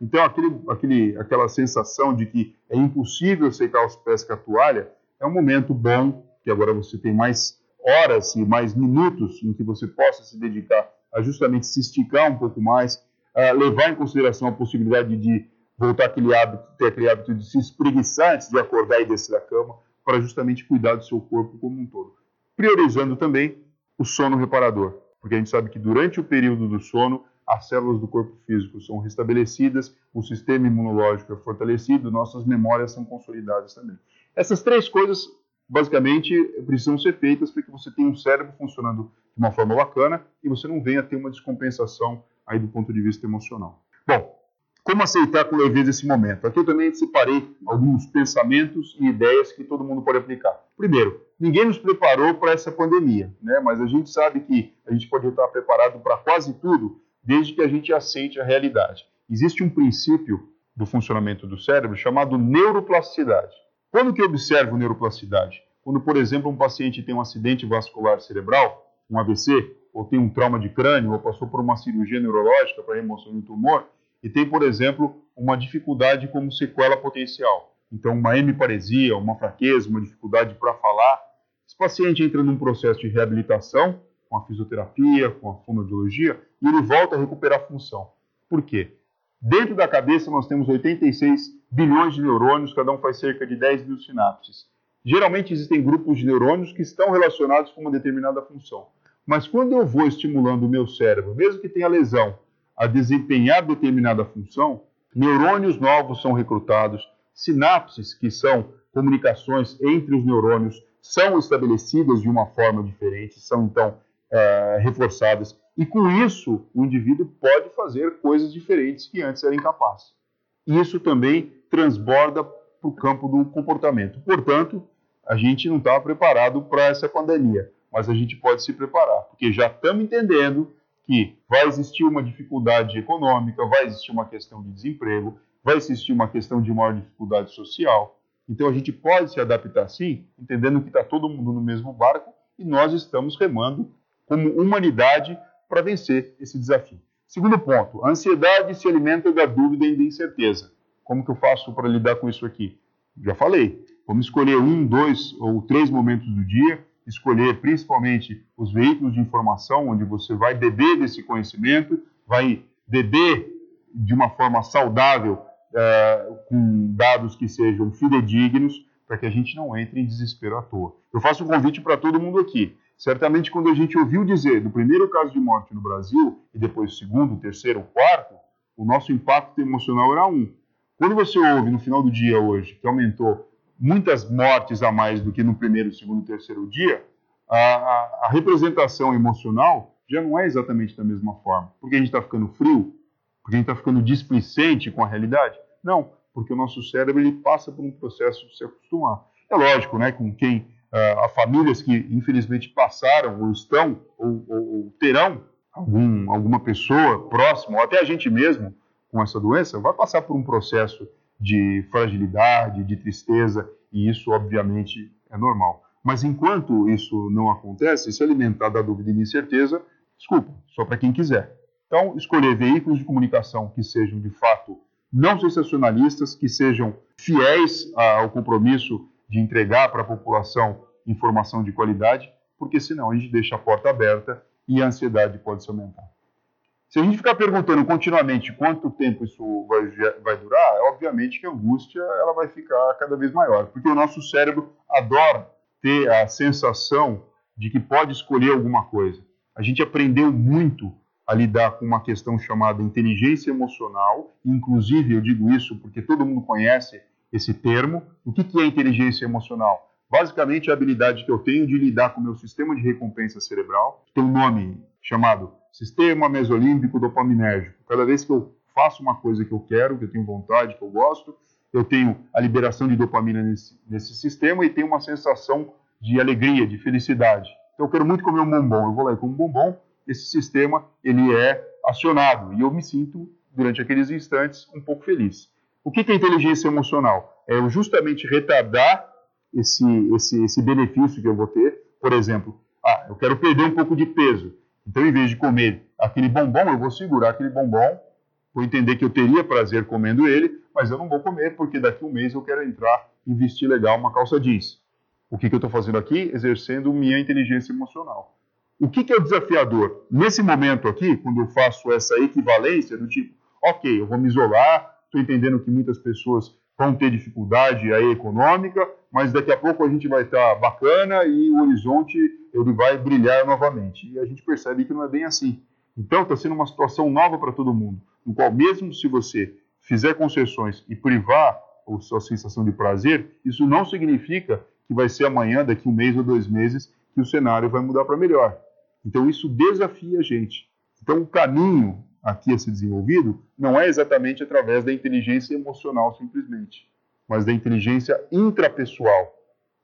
Speaker 3: Então aquele, aquele, aquela sensação de que é impossível secar os pés com a toalha, é um momento bom, que agora você tem mais horas e mais minutos em que você possa se dedicar a justamente se esticar um pouco mais, levar em consideração a possibilidade de voltar aquele hábito, ter aquele hábito de se espreguiçar antes de acordar e descer da cama, para justamente cuidar do seu corpo como um todo. Priorizando também o sono reparador, porque a gente sabe que durante o período do sono, as células do corpo físico são restabelecidas, o sistema imunológico é fortalecido, nossas memórias são consolidadas também. Essas três coisas, basicamente, precisam ser feitas para que você tenha um cérebro funcionando de uma forma bacana e você não venha ter uma descompensação aí do ponto de vista emocional. Bom, como aceitar com leveza esse momento? Aqui eu também separei alguns pensamentos e ideias que todo mundo pode aplicar. Primeiro, ninguém nos preparou para essa pandemia, né? mas a gente sabe que a gente pode estar preparado para quase tudo desde que a gente aceite a realidade. Existe um princípio do funcionamento do cérebro chamado neuroplasticidade. Quando que eu observo neuroplasticidade? Quando, por exemplo, um paciente tem um acidente vascular cerebral, um AVC, ou tem um trauma de crânio, ou passou por uma cirurgia neurológica para remoção de tumor, e tem, por exemplo, uma dificuldade como sequela potencial. Então, uma hemiparesia, uma fraqueza, uma dificuldade para falar. Esse paciente entra num processo de reabilitação, com a fisioterapia, com a fonoaudiologia, e ele volta a recuperar a função. Por quê? Dentro da cabeça nós temos 86 bilhões de neurônios, cada um faz cerca de 10 mil sinapses. Geralmente existem grupos de neurônios que estão relacionados com uma determinada função. Mas quando eu vou estimulando o meu cérebro, mesmo que tenha lesão, a desempenhar determinada função, neurônios novos são recrutados, sinapses, que são comunicações entre os neurônios, são estabelecidas de uma forma diferente, são então é, reforçadas. E com isso, o indivíduo pode fazer coisas diferentes que antes era incapaz. Isso também transborda para o campo do comportamento. Portanto, a gente não está preparado para essa pandemia, mas a gente pode se preparar, porque já estamos entendendo que vai existir uma dificuldade econômica, vai existir uma questão de desemprego, vai existir uma questão de maior dificuldade social. Então a gente pode se adaptar sim, entendendo que está todo mundo no mesmo barco e nós estamos remando como humanidade para vencer esse desafio. Segundo ponto, a ansiedade se alimenta da dúvida e da incerteza. Como que eu faço para lidar com isso aqui? Já falei, vamos escolher um, dois ou três momentos do dia, escolher principalmente os veículos de informação onde você vai beber desse conhecimento, vai beber de uma forma saudável, uh, com dados que sejam fidedignos, para que a gente não entre em desespero à toa. Eu faço um convite para todo mundo aqui. Certamente, quando a gente ouviu dizer do primeiro caso de morte no Brasil, e depois o segundo, o terceiro, o quarto, o nosso impacto emocional era um. Quando você ouve no final do dia hoje que aumentou muitas mortes a mais do que no primeiro, segundo terceiro dia, a, a, a representação emocional já não é exatamente da mesma forma. Porque a gente está ficando frio? Porque a gente está ficando displicente com a realidade? Não, porque o nosso cérebro ele passa por um processo de se acostumar. É lógico, né, com quem a famílias que infelizmente passaram ou estão ou, ou, ou terão algum, alguma pessoa próxima, ou até a gente mesmo com essa doença, vai passar por um processo de fragilidade, de tristeza, e isso obviamente é normal. Mas enquanto isso não acontece, se alimentar da dúvida e da incerteza Desculpa, só para quem quiser. Então, escolher veículos de comunicação que sejam de fato não sensacionalistas, que sejam fiéis ao compromisso de entregar para a população informação de qualidade, porque senão a gente deixa a porta aberta e a ansiedade pode se aumentar. Se a gente ficar perguntando continuamente quanto tempo isso vai, vai durar, obviamente que a angústia ela vai ficar cada vez maior, porque o nosso cérebro adora ter a sensação de que pode escolher alguma coisa. A gente aprendeu muito a lidar com uma questão chamada inteligência emocional, inclusive eu digo isso porque todo mundo conhece esse termo. O que é inteligência emocional? Basicamente, a habilidade que eu tenho de lidar com o meu sistema de recompensa cerebral, que tem um nome chamado sistema mesolímbico dopaminérgico. Cada vez que eu faço uma coisa que eu quero, que eu tenho vontade, que eu gosto, eu tenho a liberação de dopamina nesse, nesse sistema e tenho uma sensação de alegria, de felicidade. Então, eu quero muito comer um bombom, eu vou lá e como um bombom, esse sistema ele é acionado e eu me sinto, durante aqueles instantes, um pouco feliz. O que é inteligência emocional? É justamente retardar esse, esse, esse benefício que eu vou ter. Por exemplo, ah, eu quero perder um pouco de peso. Então, em vez de comer aquele bombom, eu vou segurar aquele bombom, vou entender que eu teria prazer comendo ele, mas eu não vou comer porque daqui a um mês eu quero entrar e vestir legal uma calça jeans. O que, que eu estou fazendo aqui? Exercendo minha inteligência emocional. O que, que é desafiador? Nesse momento aqui, quando eu faço essa equivalência do tipo, ok, eu vou me isolar, estou entendendo que muitas pessoas vão ter dificuldade aí econômica, mas daqui a pouco a gente vai estar tá bacana e o horizonte ele vai brilhar novamente. E a gente percebe que não é bem assim. Então está sendo uma situação nova para todo mundo, no qual mesmo se você fizer concessões e privar a sua sensação de prazer, isso não significa que vai ser amanhã, daqui um mês ou dois meses, que o cenário vai mudar para melhor. Então isso desafia a gente. Então o caminho aqui a ser desenvolvido não é exatamente através da inteligência emocional simplesmente, mas da inteligência intrapessoal,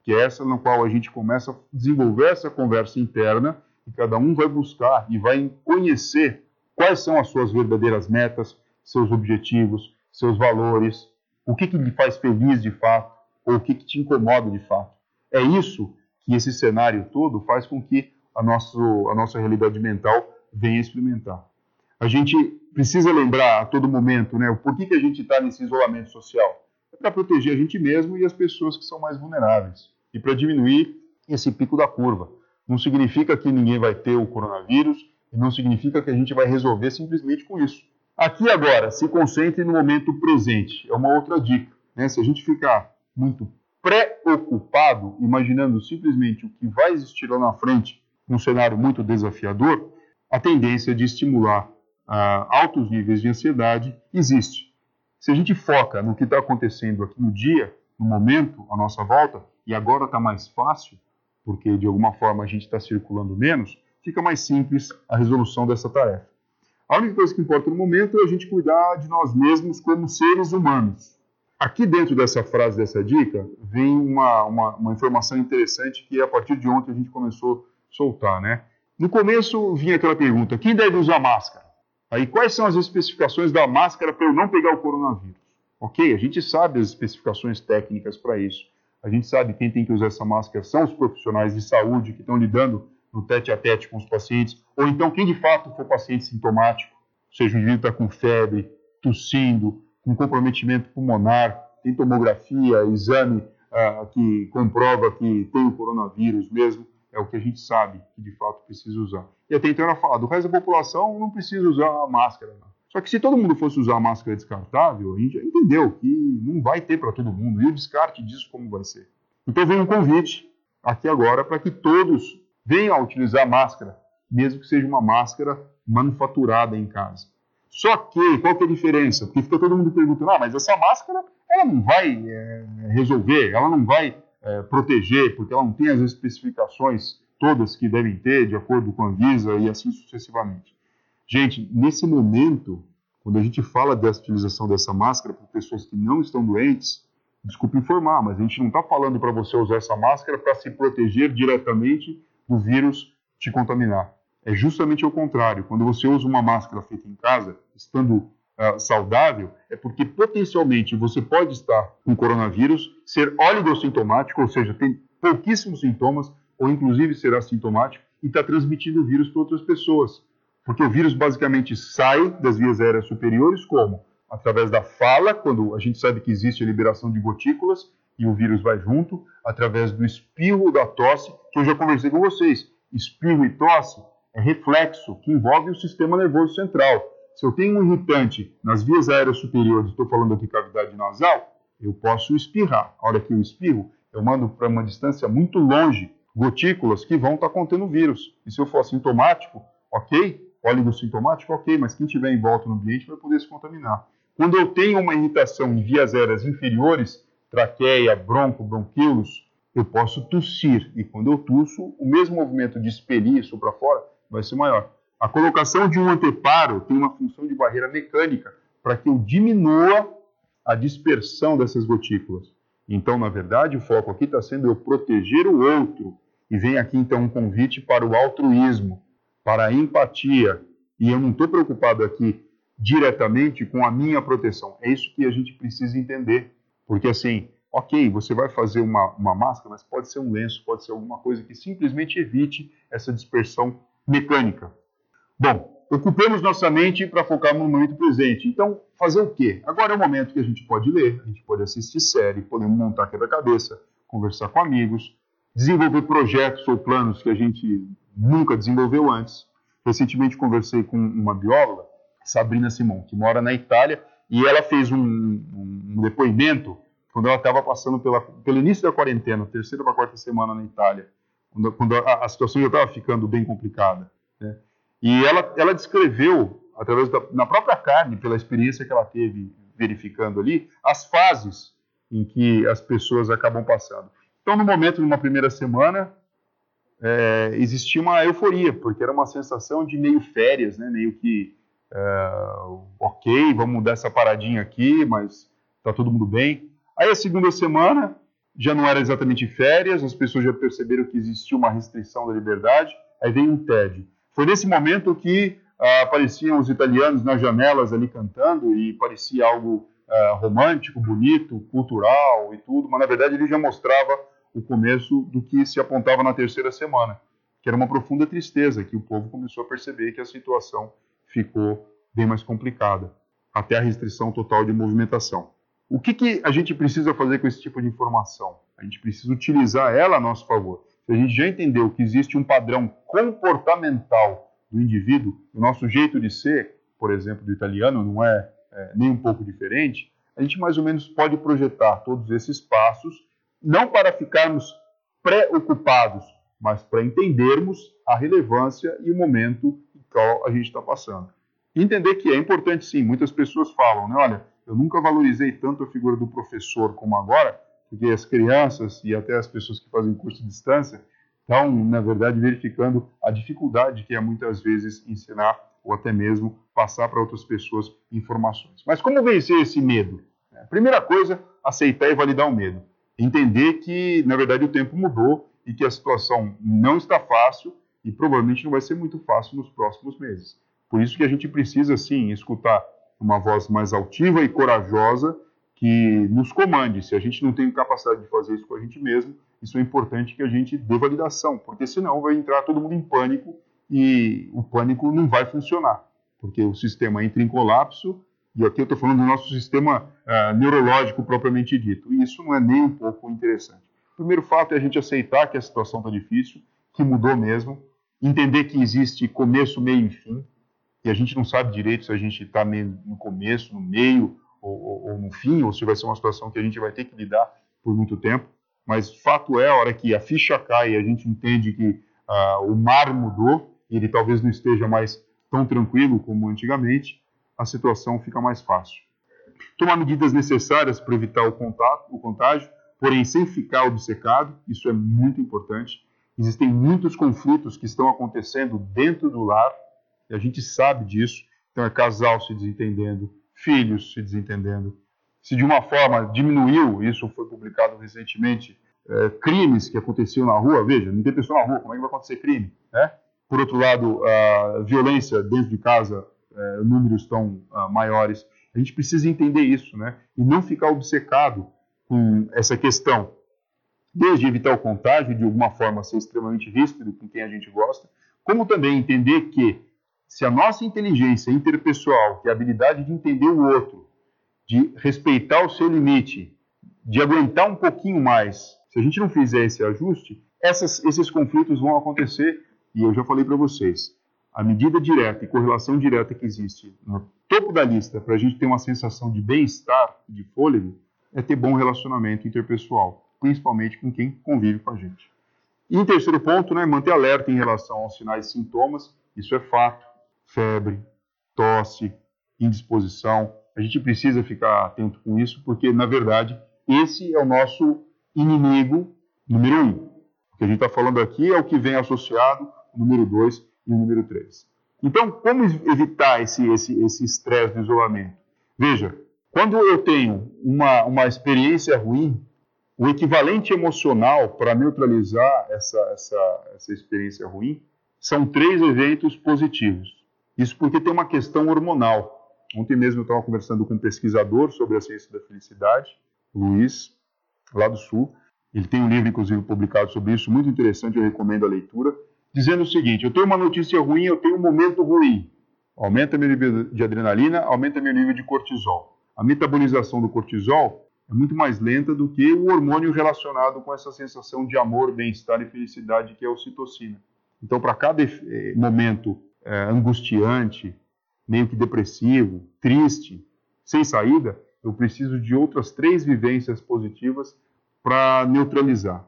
Speaker 3: que é essa na qual a gente começa a desenvolver essa conversa interna e cada um vai buscar e vai conhecer quais são as suas verdadeiras metas, seus objetivos, seus valores, o que, que lhe faz feliz de fato ou o que, que te incomoda de fato. É isso que esse cenário todo faz com que a, nosso, a nossa realidade mental venha experimentar. A gente precisa lembrar a todo momento, né, por que, que a gente está nesse isolamento social? É para proteger a gente mesmo e as pessoas que são mais vulneráveis e para diminuir esse pico da curva. Não significa que ninguém vai ter o coronavírus e não significa que a gente vai resolver simplesmente com isso. Aqui agora, se concentre no momento presente. É uma outra dica. Né? Se a gente ficar muito preocupado, imaginando simplesmente o que vai existir lá na frente, num cenário muito desafiador, a tendência de estimular altos níveis de ansiedade existe. Se a gente foca no que está acontecendo aqui no dia, no momento, à nossa volta, e agora está mais fácil, porque de alguma forma a gente está circulando menos, fica mais simples a resolução dessa tarefa. A única coisa que importa no momento é a gente cuidar de nós mesmos como seres humanos. Aqui dentro dessa frase, dessa dica, vem uma, uma, uma informação interessante que a partir de ontem a gente começou a soltar, né? No começo vinha aquela pergunta: quem deve usar máscara? Aí, quais são as especificações da máscara para eu não pegar o coronavírus? Ok, a gente sabe as especificações técnicas para isso. A gente sabe quem tem que usar essa máscara são os profissionais de saúde que estão lidando no tete a tete com os pacientes, ou então quem de fato for paciente sintomático, seja o indivíduo está com febre, tossindo, com comprometimento pulmonar, tem tomografia, exame ah, que comprova que tem o coronavírus mesmo é o que a gente sabe que de fato precisa usar. E até então ela fala, do resto da população não precisa usar a máscara. Não. Só que se todo mundo fosse usar a máscara descartável, a gente já entendeu que não vai ter para todo mundo, e o descarte disso como vai ser. Então vem um convite aqui agora para que todos venham a utilizar a máscara, mesmo que seja uma máscara manufaturada em casa. Só que, qual que é a diferença? Porque fica todo mundo perguntando, ah, mas essa máscara, ela não vai é, resolver, ela não vai é, proteger, porque ela não tem as especificações todas que devem ter, de acordo com a Anvisa e assim sucessivamente. Gente, nesse momento, quando a gente fala dessa utilização dessa máscara para pessoas que não estão doentes, desculpe informar, mas a gente não está falando para você usar essa máscara para se proteger diretamente do vírus te contaminar. É justamente o contrário. Quando você usa uma máscara feita em casa, estando uh, saudável, é porque potencialmente você pode estar com coronavírus, ser oligossintomático, ou seja, tem pouquíssimos sintomas, ou inclusive ser assintomático, e está transmitindo o vírus para outras pessoas. Porque o vírus basicamente sai das vias aéreas superiores como? Através da fala, quando a gente sabe que existe a liberação de gotículas e o vírus vai junto, através do espirro da tosse, que eu já conversei com vocês. Espirro e tosse é reflexo que envolve o sistema nervoso central. Se eu tenho um irritante nas vias aéreas superiores, estou falando aqui cavidade nasal, eu posso espirrar. A hora que eu espirro, eu mando para uma distância muito longe gotículas que vão estar tá contendo vírus. E se eu for assintomático, ok, óleo sintomático, ok, mas quem tiver em volta no ambiente vai poder se contaminar. Quando eu tenho uma irritação em vias aéreas inferiores, traqueia, bronco, bronquíolos, eu posso tossir. E quando eu tusso, o mesmo movimento de expelir isso para fora vai ser maior. A colocação de um anteparo tem uma função de barreira mecânica para que eu diminua a dispersão dessas gotículas. Então, na verdade, o foco aqui está sendo eu proteger o outro. E vem aqui então um convite para o altruísmo, para a empatia. E eu não estou preocupado aqui diretamente com a minha proteção. É isso que a gente precisa entender. Porque assim, ok, você vai fazer uma, uma máscara, mas pode ser um lenço, pode ser alguma coisa que simplesmente evite essa dispersão mecânica. Bom, ocupemos nossa mente para focar no momento presente. Então, fazer o quê? Agora é o momento que a gente pode ler, a gente pode assistir série, podemos montar quebra-cabeça, conversar com amigos, desenvolver projetos ou planos que a gente nunca desenvolveu antes. Recentemente conversei com uma bióloga, Sabrina Simon, que mora na Itália, e ela fez um, um depoimento quando ela estava passando pela, pelo início da quarentena, terceira para quarta semana na Itália, quando, a, a, situação já estava ficando bem complicada. Né? E ela, ela descreveu, através da na própria carne, pela experiência que ela teve verificando ali, as fases em que as pessoas acabam passando. Então, no momento, numa primeira semana, é, existia uma euforia, porque era uma sensação de meio férias, né? meio que, é, ok, vamos dar essa paradinha aqui, mas está todo mundo bem. Aí a segunda semana já não era exatamente férias, as pessoas já perceberam que existia uma restrição da liberdade, aí vem um TED. Foi nesse momento que ah, apareciam os italianos nas janelas ali cantando e parecia algo ah, romântico, bonito, cultural e tudo, mas na verdade ele já mostrava o começo do que se apontava na terceira semana, que era uma profunda tristeza, que o povo começou a perceber que a situação ficou bem mais complicada, até a restrição total de movimentação. O que, que a gente precisa fazer com esse tipo de informação? A gente precisa utilizar ela a nosso favor. Se a gente já entendeu que existe um padrão comportamental do indivíduo, o nosso jeito de ser, por exemplo, do italiano, não é, é nem um pouco diferente, a gente mais ou menos pode projetar todos esses passos não para ficarmos preocupados, mas para entendermos a relevância e o momento em que a gente está passando. entender que é importante sim, muitas pessoas falam, né, olha, eu nunca valorizei tanto a figura do professor como agora, porque as crianças e até as pessoas que fazem curso de distância estão, na verdade, verificando a dificuldade que é muitas vezes ensinar ou até mesmo passar para outras pessoas informações. Mas como vencer esse medo? A primeira coisa, aceitar e validar o medo entender que, na verdade, o tempo mudou e que a situação não está fácil e provavelmente não vai ser muito fácil nos próximos meses. Por isso que a gente precisa, sim, escutar uma voz mais altiva e corajosa que nos comande. Se a gente não tem capacidade de fazer isso com a gente mesmo, isso é importante que a gente dê validação, porque senão vai entrar todo mundo em pânico e o pânico não vai funcionar, porque o sistema entra em colapso e aqui eu estou falando do nosso sistema uh, neurológico propriamente dito. E isso não é nem um pouco interessante. O primeiro fato é a gente aceitar que a situação está difícil, que mudou mesmo, entender que existe começo, meio e fim, e a gente não sabe direito se a gente está no começo, no meio ou, ou, ou, no fim, ou se vai ser uma situação que a gente vai ter que lidar por muito tempo. Mas fato é, a hora que a ficha cai e a gente entende que uh, o mar mudou, e ele talvez não esteja mais tão tranquilo como antigamente, a situação fica mais fácil. Tomar medidas necessárias para evitar o, contato, o contágio, porém sem ficar obcecado, isso é muito importante. Existem muitos conflitos que estão acontecendo dentro do lar, e a gente sabe disso. Então é casal se desentendendo, filhos se desentendendo. Se de uma forma diminuiu, isso foi publicado recentemente, é, crimes que aconteciam na rua, veja, não tem pessoa na rua, como é que vai acontecer crime? Né? Por outro lado, a violência dentro de casa é, números tão uh, maiores. A gente precisa entender isso, né? E não ficar obcecado com essa questão. desde evitar o contágio, de alguma forma ser extremamente ríspido com quem a gente gosta, como também entender que se a nossa inteligência interpessoal, que é a habilidade de entender o outro, de respeitar o seu limite, de aguentar um pouquinho mais, se a gente não fizer esse ajuste, essas, esses conflitos vão acontecer. E eu já falei para vocês, a medida direta e correlação direta que existe no topo da lista para a gente ter uma sensação de bem-estar, de fôlego, é ter bom relacionamento interpessoal, principalmente com quem convive com a gente. E em terceiro ponto, né, manter alerta em relação aos sinais e sintomas, isso é fato, febre, tosse, indisposição, a gente precisa ficar atento com isso, porque, na verdade, esse é o nosso inimigo número um. O que a gente está falando aqui é o que vem associado o número dois e o número três. Então, como evitar esse estresse esse, esse do isolamento? Veja, quando eu tenho uma, uma experiência ruim, o equivalente emocional para neutralizar essa, essa, essa experiência ruim são três eventos positivos. Isso porque tem uma questão hormonal. Ontem mesmo eu estava conversando com um pesquisador sobre a ciência da felicidade, Luiz, lá do Sul. Ele tem um livro, inclusive, publicado sobre isso, muito interessante, eu recomendo a leitura, dizendo o seguinte: eu tenho uma notícia ruim, eu tenho um momento ruim. Aumenta meu nível de adrenalina, aumenta meu nível de cortisol. A metabolização do cortisol é muito mais lenta do que o hormônio relacionado com essa sensação de amor, bem-estar e felicidade que é a ocitocina. Então, para cada eh, momento é, angustiante, meio que depressivo, triste, sem saída, eu preciso de outras três vivências positivas para neutralizar.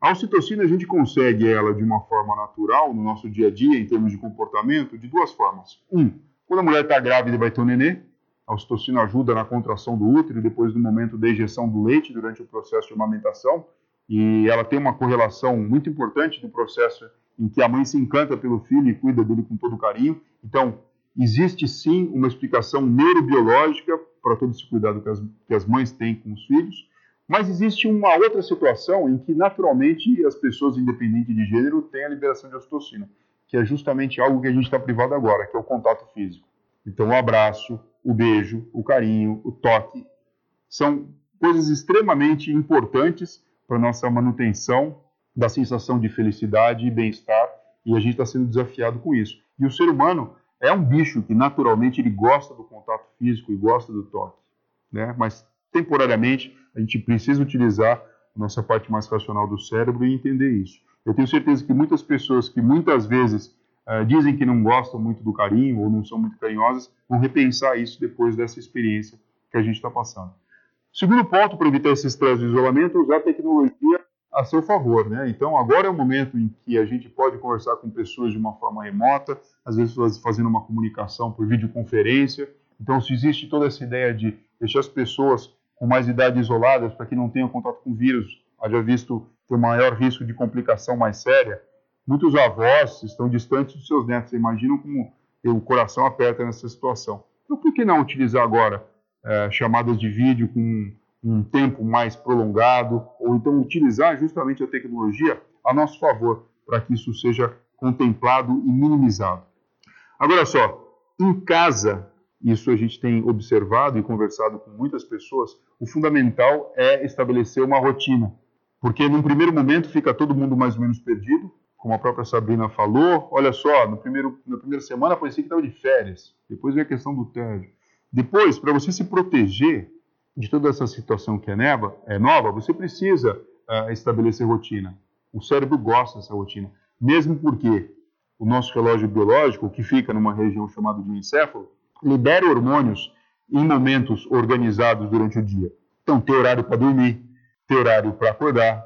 Speaker 3: A ocitocina a gente consegue ela de uma forma natural no nosso dia a dia, em termos de comportamento, de duas formas. Um, quando a mulher está grávida e vai ter um nenê, a ocitocina ajuda na contração do útero depois do momento da injeção do leite durante o processo de amamentação, e ela tem uma correlação muito importante no processo em que a mãe se encanta pelo filho e cuida dele com todo carinho. Então, existe sim uma explicação neurobiológica para todo esse cuidado que as, que as mães têm com os filhos, mas existe uma outra situação em que, naturalmente, as pessoas, independente de gênero, têm a liberação de ocitocina, que é justamente algo que a gente está privado agora, que é o contato físico. Então, o abraço, o beijo, o carinho, o toque, são coisas extremamente importantes para nossa manutenção da sensação de felicidade e bem-estar, e a gente está sendo desafiado com isso. E o ser humano é um bicho que naturalmente ele gosta do contato físico e gosta do toque, né? Mas temporariamente a gente precisa utilizar a nossa parte mais racional do cérebro e entender isso. Eu tenho certeza que muitas pessoas que muitas vezes uh, dizem que não gostam muito do carinho ou não são muito carinhosas vão repensar isso depois dessa experiência que a gente está passando. Segundo ponto para evitar esse estresse de isolamento é usar a tecnologia a seu favor, né? Então agora é o momento em que a gente pode conversar com pessoas de uma forma remota, às vezes fazendo uma comunicação por videoconferência. Então se existe toda essa ideia de deixar as pessoas com mais idade isoladas para que não tenham contato com vírus, haja visto ter maior risco de complicação mais séria, muitos avós estão distantes dos seus netos. Imaginam como o coração aperta nessa situação. Então por que não utilizar agora é, chamadas de vídeo com um tempo mais prolongado, ou então utilizar justamente a tecnologia a nosso favor, para que isso seja contemplado e minimizado. Agora só, em casa, isso a gente tem observado e conversado com muitas pessoas, o fundamental é estabelecer uma rotina, porque num primeiro momento fica todo mundo mais ou menos perdido, como a própria Sabrina falou, olha só, no primeiro, na primeira semana parecia que estava de férias, depois vem a questão do tédio. Depois, para você se proteger, de toda essa situação que é, neva, é nova, você precisa uh, estabelecer rotina. O cérebro gosta dessa rotina, mesmo porque o nosso relógio biológico, que fica numa região chamada de encéfalo, libera hormônios em momentos organizados durante o dia. Então, ter horário para dormir, ter horário para acordar,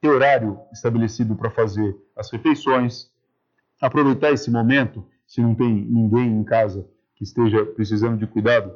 Speaker 3: ter horário estabelecido para fazer as refeições, aproveitar esse momento, se não tem ninguém em casa que esteja precisando de cuidado,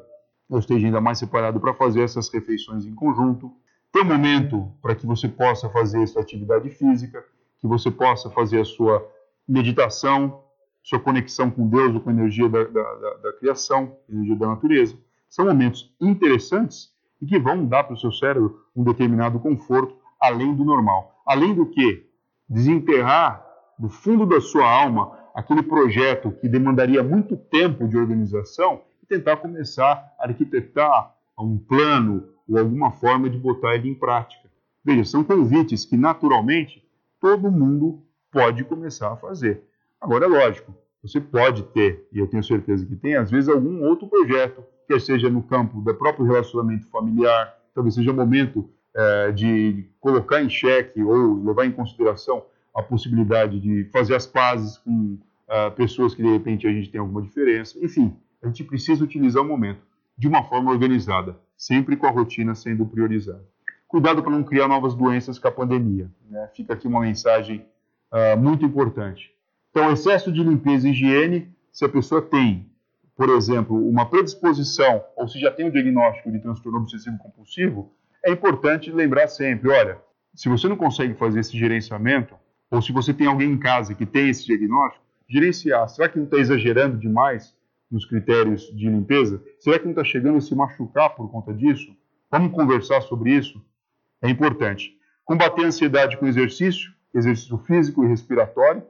Speaker 3: ou esteja ainda mais separado para fazer essas refeições em conjunto. Ter um momento para que você possa fazer sua atividade física, que você possa fazer a sua meditação, sua conexão com Deus ou com a energia da, da, da, da criação, energia da natureza. São momentos interessantes e que vão dar para o seu cérebro um determinado conforto além do normal. Além do que, desenterrar do fundo da sua alma aquele projeto que demandaria muito tempo de organização tentar começar a arquitetar um plano ou alguma forma de botar ele em prática. Veja, são convites que naturalmente todo mundo pode começar a fazer. Agora, é lógico, você pode ter, e eu tenho certeza que tem, às vezes algum outro projeto, quer seja no campo do próprio relacionamento familiar, talvez seja momento é, de colocar em xeque ou levar em consideração a possibilidade de fazer as pazes com uh, pessoas que de repente a gente tem alguma diferença. Enfim, a gente precisa utilizar o momento de uma forma organizada, sempre com a rotina sendo priorizada. Cuidado para não criar novas doenças com a pandemia. Né? Fica aqui uma mensagem uh, muito importante. Então, excesso de limpeza e higiene, se a pessoa tem, por exemplo, uma predisposição ou se já tem o um diagnóstico de transtorno obsessivo compulsivo, é importante lembrar sempre, olha, se você não consegue fazer esse gerenciamento, ou se você tem alguém em casa que tem esse diagnóstico, gerenciar. Será que não está exagerando demais nos critérios de limpeza? Será que não está chegando a se machucar por conta disso? Vamos conversar sobre isso? É importante. Combater a ansiedade com exercício, exercício físico e respiratório.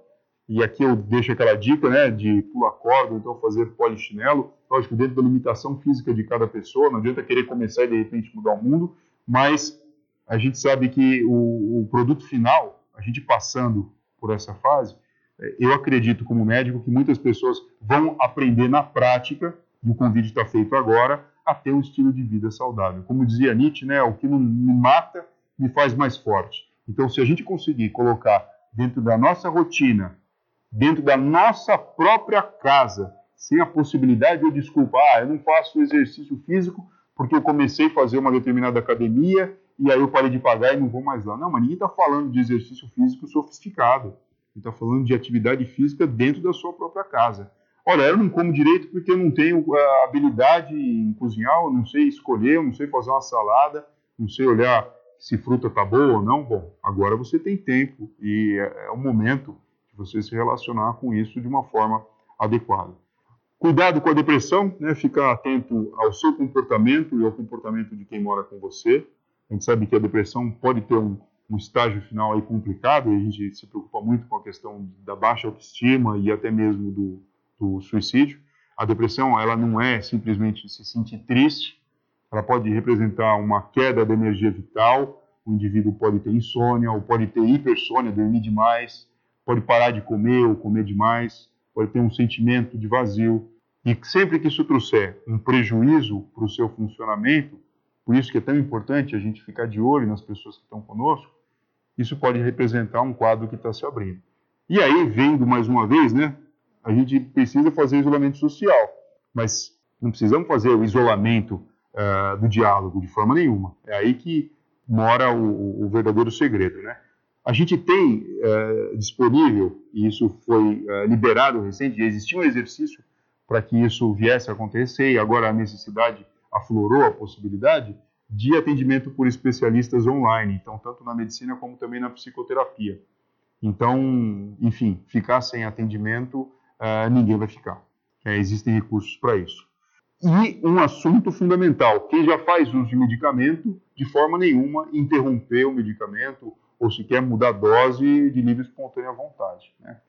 Speaker 3: E aqui eu deixo aquela dica né, de pular corda, então fazer polichinelo. Lógico, dentro da limitação física de cada pessoa, não adianta querer começar e de repente mudar o mundo, mas a gente sabe que o, o produto final a gente passando por essa fase, eu acredito como médico que muitas pessoas vão aprender na prática, e o convite está feito agora, a ter um estilo de vida saudável. Como dizia Nietzsche, né, o que não me mata me faz mais forte. Então, se a gente conseguir colocar dentro da nossa rotina, dentro da nossa própria casa, sem a possibilidade ou desculpa, ah, eu não faço exercício físico porque eu comecei a fazer uma determinada academia e aí eu parei de pagar e não vou mais lá. Não, mas ninguém está falando de exercício físico sofisticado. Está falando de atividade física dentro da sua própria casa. Olha, eu não como direito porque eu não tenho a habilidade em cozinhar, eu não sei escolher, eu não sei fazer uma salada, não sei olhar se fruta está boa ou não. Bom, agora você tem tempo e é, é o momento de você se relacionar com isso de uma forma adequada. Cuidado com a depressão, né? ficar atento ao seu comportamento e ao comportamento de quem mora com você. A gente sabe que a depressão pode ter um, um estágio final aí complicado, e a gente se preocupa muito com a questão da baixa autoestima e até mesmo do, do suicídio. A depressão, ela não é simplesmente se sentir triste, ela pode representar uma queda da energia vital, o indivíduo pode ter insônia, ou pode ter hipersônia, dormir demais, pode parar de comer ou comer demais, pode ter um sentimento de vazio. E sempre que isso trouxer um prejuízo para o seu funcionamento, por isso que é tão importante a gente ficar de olho nas pessoas que estão conosco. Isso pode representar um quadro que está se abrindo. E aí, vendo mais uma vez, né, a gente precisa fazer isolamento social, mas não precisamos fazer o isolamento uh, do diálogo de forma nenhuma. É aí que mora o, o verdadeiro segredo, né? A gente tem uh, disponível, e isso foi uh, liberado recente, existia um exercício para que isso viesse a acontecer, e agora a necessidade aflorou a possibilidade de atendimento por especialistas online, então tanto na medicina como também na psicoterapia. Então, enfim, ficar sem atendimento, uh, ninguém vai ficar. É, existem recursos para isso. E um assunto fundamental: quem já faz uso de medicamento, de forma nenhuma interromper o medicamento ou sequer mudar a dose de livre espontânea vontade. Né?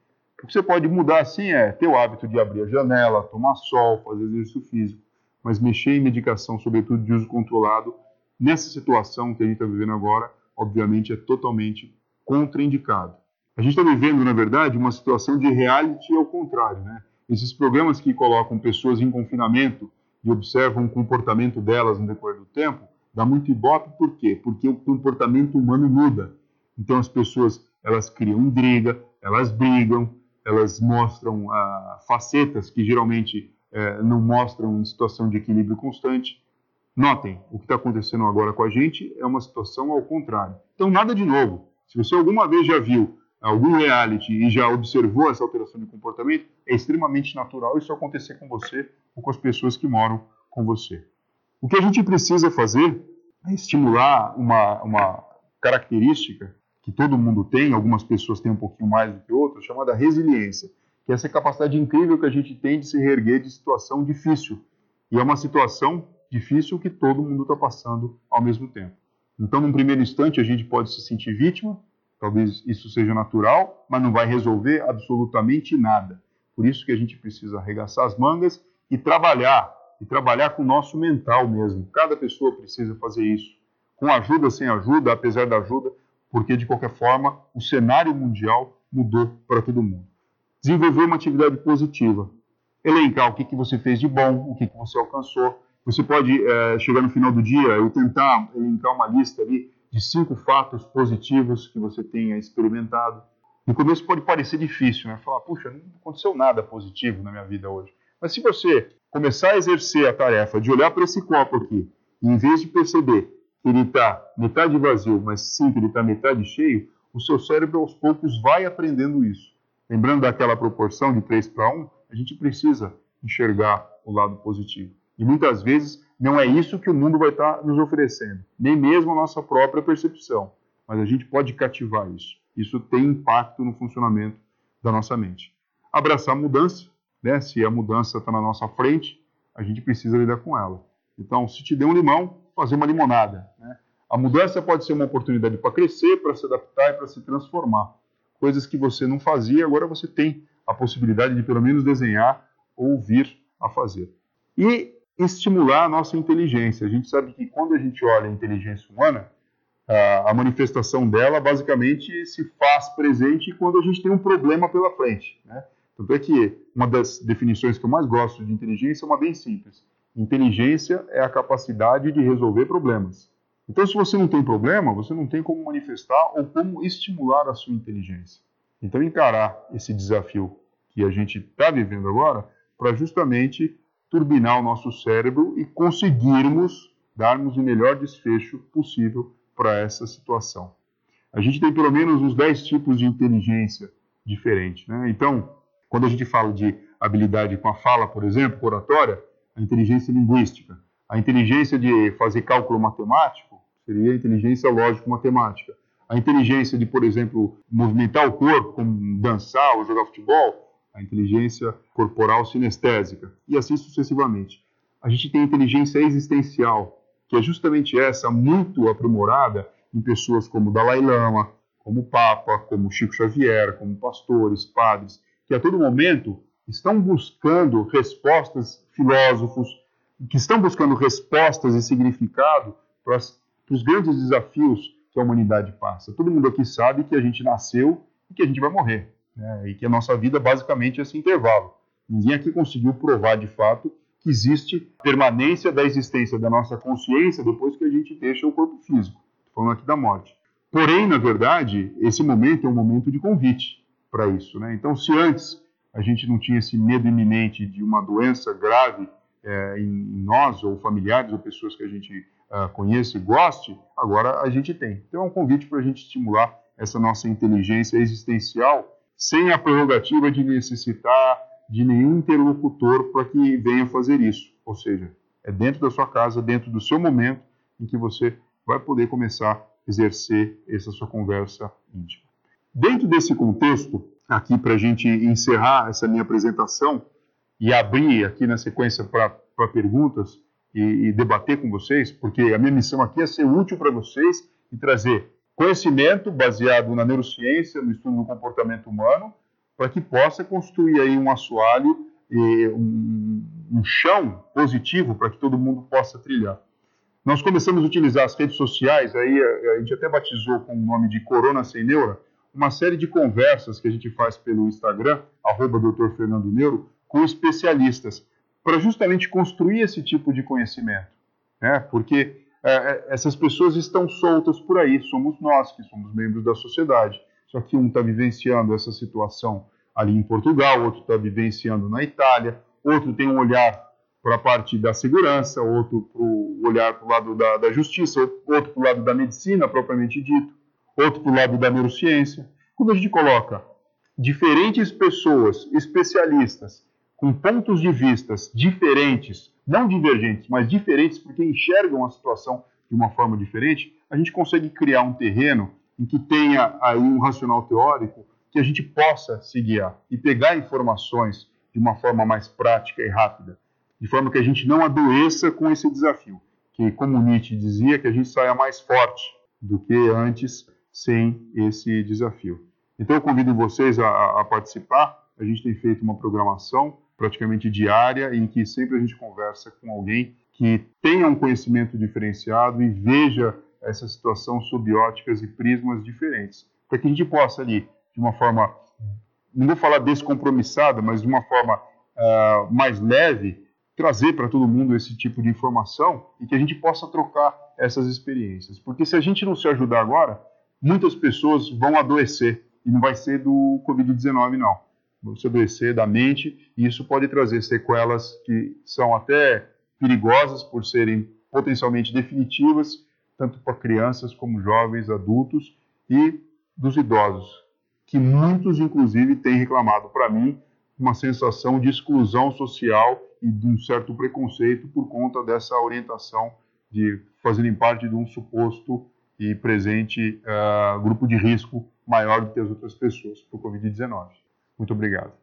Speaker 3: O que você pode mudar assim é ter o hábito de abrir a janela, tomar sol, fazer exercício físico mas mexer em medicação, sobretudo de uso controlado, nessa situação que a gente está vivendo agora, obviamente é totalmente contraindicado. A gente está vivendo, na verdade, uma situação de reality ao contrário, né? Esses programas que colocam pessoas em confinamento e observam o comportamento delas no decorrer do tempo, dá muito ibope, por quê? Porque o comportamento humano muda. Então as pessoas, elas criam intriga, elas brigam, elas mostram ah, facetas que geralmente é, não mostram em situação de equilíbrio constante. Notem, o que está acontecendo agora com a gente é uma situação ao contrário. Então, nada de novo. Se você alguma vez já viu algum reality e já observou essa alteração de comportamento, é extremamente natural isso acontecer com você ou com as pessoas que moram com você. O que a gente precisa fazer é estimular uma, uma característica que todo mundo tem, algumas pessoas têm um pouquinho mais do que outras, chamada resiliência que é essa capacidade incrível que a gente tem de se reerguer de situação difícil. E é uma situação difícil que todo mundo está passando ao mesmo tempo. Então, num primeiro instante, a gente pode se sentir vítima, talvez isso seja natural, mas não vai resolver absolutamente nada. Por isso que a gente precisa arregaçar as mangas e trabalhar, e trabalhar com o nosso mental mesmo. Cada pessoa precisa fazer isso com ajuda, sem ajuda, apesar da ajuda, porque de qualquer forma o cenário mundial mudou para todo mundo. Desenvolver uma atividade positiva, elencar o que, que você fez de bom, o que, que você alcançou. Você pode é, chegar no final do dia e tentar elencar uma lista ali de cinco fatos positivos que você tenha experimentado. No começo pode parecer difícil, né? Falar, puxa, não aconteceu nada positivo na minha vida hoje. Mas se você começar a exercer a tarefa de olhar para esse copo aqui, e em vez de perceber que ele está metade vazio, mas sim que ele está metade cheio, o seu cérebro aos poucos vai aprendendo isso. Lembrando daquela proporção de 3 para 1, a gente precisa enxergar o lado positivo. E muitas vezes não é isso que o mundo vai estar tá nos oferecendo, nem mesmo a nossa própria percepção. Mas a gente pode cativar isso. Isso tem impacto no funcionamento da nossa mente. Abraçar a mudança, né? se a mudança está na nossa frente, a gente precisa lidar com ela. Então, se te der um limão, fazer uma limonada. Né? A mudança pode ser uma oportunidade para crescer, para se adaptar e para se transformar. Coisas que você não fazia, agora você tem a possibilidade de pelo menos desenhar ou vir a fazer. E estimular a nossa inteligência. A gente sabe que quando a gente olha a inteligência humana, a manifestação dela basicamente se faz presente quando a gente tem um problema pela frente. Né? Tanto é que uma das definições que eu mais gosto de inteligência é uma bem simples. Inteligência é a capacidade de resolver problemas. Então, se você não tem problema, você não tem como manifestar ou como estimular a sua inteligência. Então, encarar esse desafio que a gente está vivendo agora para justamente turbinar o nosso cérebro e conseguirmos darmos o melhor desfecho possível para essa situação. A gente tem pelo menos uns 10 tipos de inteligência diferentes. Né? Então, quando a gente fala de habilidade com a fala, por exemplo, oratória, a inteligência linguística. A inteligência de fazer cálculo matemático seria a inteligência lógico-matemática. A inteligência de, por exemplo, movimentar o corpo, como dançar ou jogar futebol, a inteligência corporal sinestésica, e assim sucessivamente. A gente tem a inteligência existencial, que é justamente essa, muito aprimorada em pessoas como Dalai Lama, como Papa, como Chico Xavier, como pastores, padres, que a todo momento estão buscando respostas, filósofos, que estão buscando respostas e significado para, os grandes desafios que a humanidade passa. Todo mundo aqui sabe que a gente nasceu e que a gente vai morrer, né? e que a nossa vida basicamente é esse intervalo. Ninguém aqui conseguiu provar de fato que existe permanência da existência da nossa consciência depois que a gente deixa o corpo físico. Estou falando aqui da morte. Porém, na verdade, esse momento é um momento de convite para isso. Né? Então, se antes a gente não tinha esse medo iminente de uma doença grave é, em, nós, ou familiares, ou pessoas que a gente uh, conhece e goste, agora a gente tem. Então é um convite para a gente estimular essa nossa inteligência existencial sem a prerrogativa de necessitar de nenhum interlocutor para que venha fazer isso. Ou seja, é dentro da sua casa, dentro do seu momento, em que você vai poder começar a exercer essa sua conversa íntima. Dentro desse contexto, aqui para a gente encerrar essa minha apresentação e abrir aqui na sequência para perguntas e, e, debater com vocês, porque a minha missão aqui é ser útil para vocês e trazer conhecimento baseado na neurociência, no estudo do comportamento humano, para que possa construir aí um assoalho um, chão positivo para que todo mundo possa trilhar. Nós começamos a utilizar as redes sociais, aí a, gente até batizou com o nome de Corona Sem Neura, uma série de conversas que a gente faz pelo Instagram, arroba. Fernando Neuro, com especialistas, para justamente construir esse tipo de conhecimento. Né? Porque essas pessoas estão soltas por aí, somos nós que somos membros da sociedade. Só que um está vivenciando essa situação ali em Portugal, outro está vivenciando na Itália, outro tem um olhar para a parte da segurança, outro para o olhar para o lado da, da justiça, outro para o lado da medicina propriamente dito outro para o lado da neurociência. Quando a gente coloca diferentes pessoas, especialistas, com pontos de vistas diferentes, não divergentes, mas diferentes porque enxergam a situação de uma forma diferente, a gente consegue criar um terreno em que tenha aí um racional teórico que a gente possa se guiar e pegar informações de uma forma mais prática e rápida, de forma que a gente não adoeça com esse desafio, que como Nietzsche dizia, que a gente saia mais forte do que antes sem esse desafio. Então eu convido vocês a, a, participar. A gente tem feito uma programação praticamente diária em que sempre a gente conversa com alguém que tenha um conhecimento diferenciado e veja essa situação sob óticas e prismas diferentes, para que a gente possa ali, de uma forma, não vou falar descompromissada, mas de uma forma uh, mais leve, trazer para todo mundo esse tipo de informação e que a gente possa trocar essas experiências. Porque se a gente não se ajudar agora, muitas pessoas vão adoecer e não vai ser do Covid-19 não. Se adoecer da mente e isso pode trazer sequelas que são até perigosas por serem potencialmente definitivas, tanto para crianças como jovens, adultos e dos idosos, que muitos inclusive têm reclamado para mim uma sensação de exclusão social e de um certo preconceito por conta dessa orientação de fazerem parte de um suposto e presente uh, grupo de risco maior do que as outras pessoas para o Covid-19. Muito obrigado.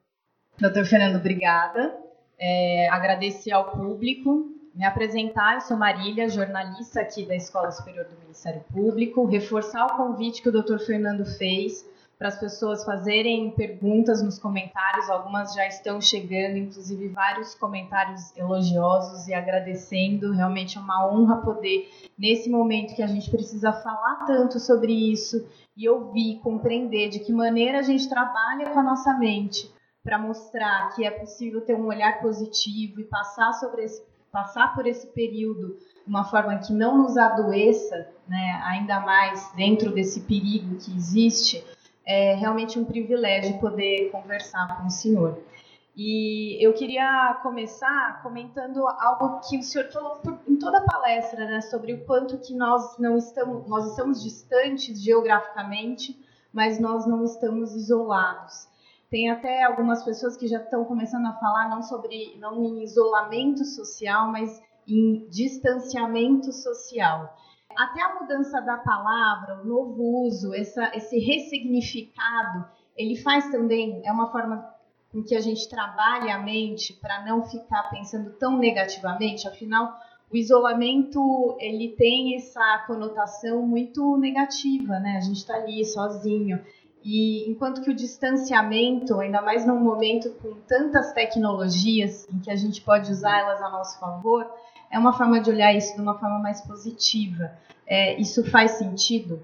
Speaker 4: Doutor Fernando, obrigada. É, agradecer ao público. Me apresentar, eu sou Marília, jornalista aqui da Escola Superior do Ministério Público. Reforçar o convite que o doutor Fernando fez para as pessoas fazerem perguntas nos comentários. Algumas já estão chegando, inclusive vários comentários elogiosos e agradecendo. Realmente é uma honra poder, nesse momento que a gente precisa falar tanto sobre isso e ouvir, compreender de que maneira a gente trabalha com a nossa mente para mostrar que é possível ter um olhar positivo e passar sobre esse passar por esse período de uma forma que não nos adoeça, né, ainda mais dentro desse perigo que existe, é realmente um privilégio poder conversar com o senhor. E eu queria começar comentando algo que o senhor falou em toda a palestra, né, sobre o quanto que nós não estamos, nós estamos distantes geograficamente, mas nós não estamos isolados. Tem até algumas pessoas que já estão começando a falar não sobre não em isolamento social, mas em distanciamento social. Até a mudança da palavra, o novo uso, essa, esse ressignificado, ele faz também, é uma forma com que a gente trabalha a mente para não ficar pensando tão negativamente, afinal, o isolamento ele tem essa conotação muito negativa, né? A gente está ali sozinho. E enquanto que o distanciamento, ainda mais num momento com tantas tecnologias em que a gente pode usar elas a nosso favor, é uma forma de olhar isso de uma forma mais positiva. É, isso faz sentido?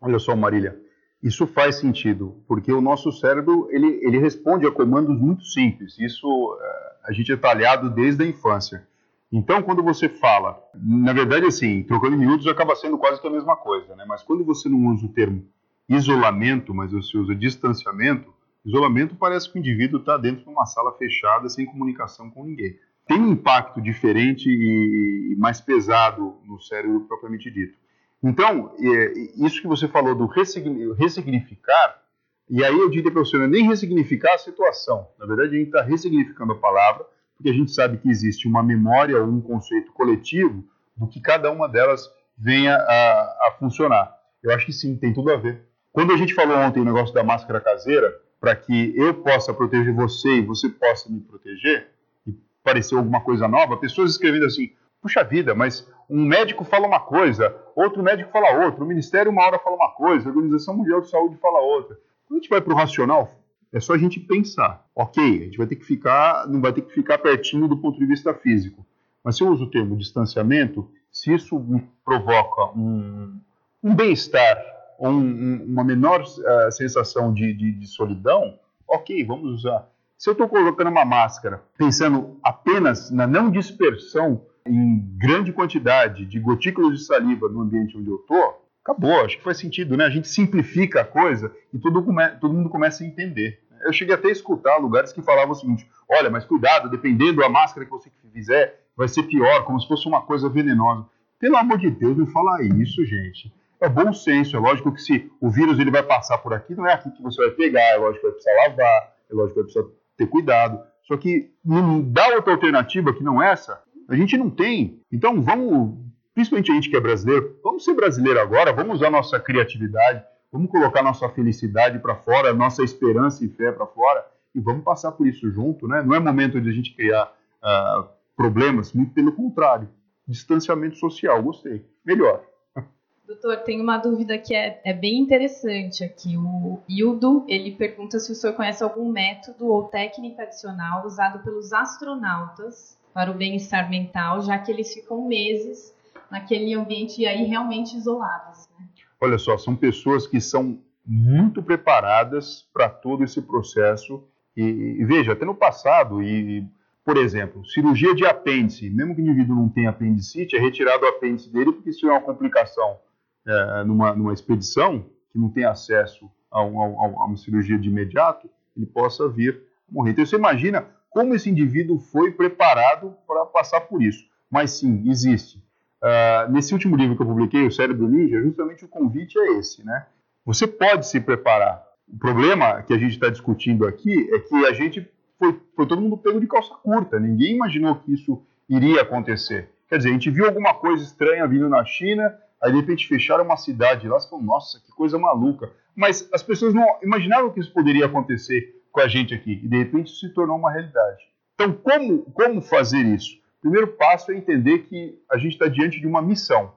Speaker 3: Olha só, Marília, isso faz sentido, porque o nosso cérebro ele, ele responde a comandos muito simples. Isso é, a gente é talhado desde a infância. Então, quando você fala, na verdade, assim, trocando miúdos acaba sendo quase que a mesma coisa, né? Mas quando você não usa o termo isolamento, mas você usa distanciamento, isolamento parece que o indivíduo está dentro de uma sala fechada sem comunicação com ninguém tem um impacto diferente e mais pesado no cérebro propriamente dito. Então, é, isso que você falou do ressignificar, e aí eu diria para você, não é nem ressignificar a situação. Na verdade, a gente está ressignificando a palavra, porque a gente sabe que existe uma memória ou um conceito coletivo do que cada uma delas venha a, a funcionar. Eu acho que sim, tem tudo a ver. Quando a gente falou ontem o negócio da máscara caseira, para que eu possa proteger você e você possa me proteger, pareceu alguma coisa nova, pessoas escrevendo assim: puxa vida, mas um médico fala uma coisa, outro médico fala outra, o Ministério uma hora fala uma coisa, a Organização Mundial de Saúde fala outra. Quando a gente vai para o racional, é só a gente pensar. Ok, a gente vai ter que ficar, não vai ter que ficar pertinho do ponto de vista físico. Mas se eu uso o termo distanciamento, se isso me provoca um, um bem-estar, ou um, uma menor uh, sensação de, de, de solidão, ok, vamos usar. Se eu estou colocando uma máscara pensando apenas na não dispersão em grande quantidade de gotículas de saliva no ambiente onde eu estou, acabou. Acho que faz sentido, né? A gente simplifica a coisa e todo, todo mundo começa a entender. Eu cheguei até a escutar lugares que falavam o seguinte: olha, mas cuidado, dependendo da máscara que você fizer, vai ser pior, como se fosse uma coisa venenosa. Pelo amor de Deus, não fala isso, gente. É bom senso, é lógico que se o vírus ele vai passar por aqui, não é aqui que você vai pegar, é lógico que vai precisar lavar, é lógico que vai precisar ter cuidado. Só que não dá outra alternativa que não essa, a gente não tem. Então vamos, principalmente a gente que é brasileiro, vamos ser brasileiro agora, vamos usar nossa criatividade, vamos colocar nossa felicidade para fora, nossa esperança e fé para fora e vamos passar por isso junto, né? Não é momento de a gente criar uh, problemas, muito pelo contrário. Distanciamento social, gostei. Melhor.
Speaker 4: Doutor, tem uma dúvida que é, é bem interessante aqui. O Hildo, ele pergunta se o senhor conhece algum método ou técnica adicional usado pelos astronautas para o bem-estar mental, já que eles ficam meses naquele ambiente aí realmente isolados. Né?
Speaker 3: Olha só, são pessoas que são muito preparadas para todo esse processo. E, e, veja, até no passado, e, por exemplo, cirurgia de apêndice, mesmo que o indivíduo não tenha apendicite, é retirado o apêndice dele, porque se tiver uma complicação é, numa, numa expedição, que não tem acesso a, um, a, a, uma cirurgia de imediato, ele possa vir morrer. Então você imagina como esse indivíduo foi preparado para passar por isso. Mas sim, existe. Uh, nesse último livro que eu publiquei, O Cérebro Ninja, justamente o convite é esse, né? Você pode se preparar. O problema que a gente está discutindo aqui é que a gente foi, foi todo mundo pego de calça curta. Ninguém imaginou que isso iria acontecer. Quer dizer, a gente viu alguma coisa estranha vindo na China, aí de repente fecharam uma cidade lá, você falou, nossa, que coisa maluca. Mas as pessoas não imaginavam que isso poderia acontecer com a gente aqui, e de repente isso se tornou uma realidade. Então, como, como fazer isso? O primeiro passo é entender que a gente está diante de uma missão.